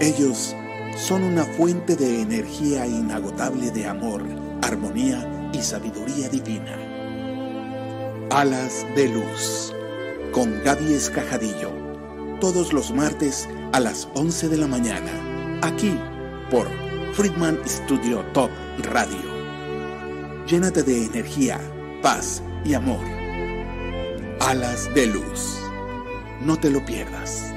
Ellos son una fuente de energía inagotable de amor, armonía y sabiduría divina. Alas de Luz, con Gaby Escajadillo, todos los martes a las 11 de la mañana, aquí por Friedman Studio Top Radio. Llénate de energía, paz y amor. Alas de luz. No te lo pierdas.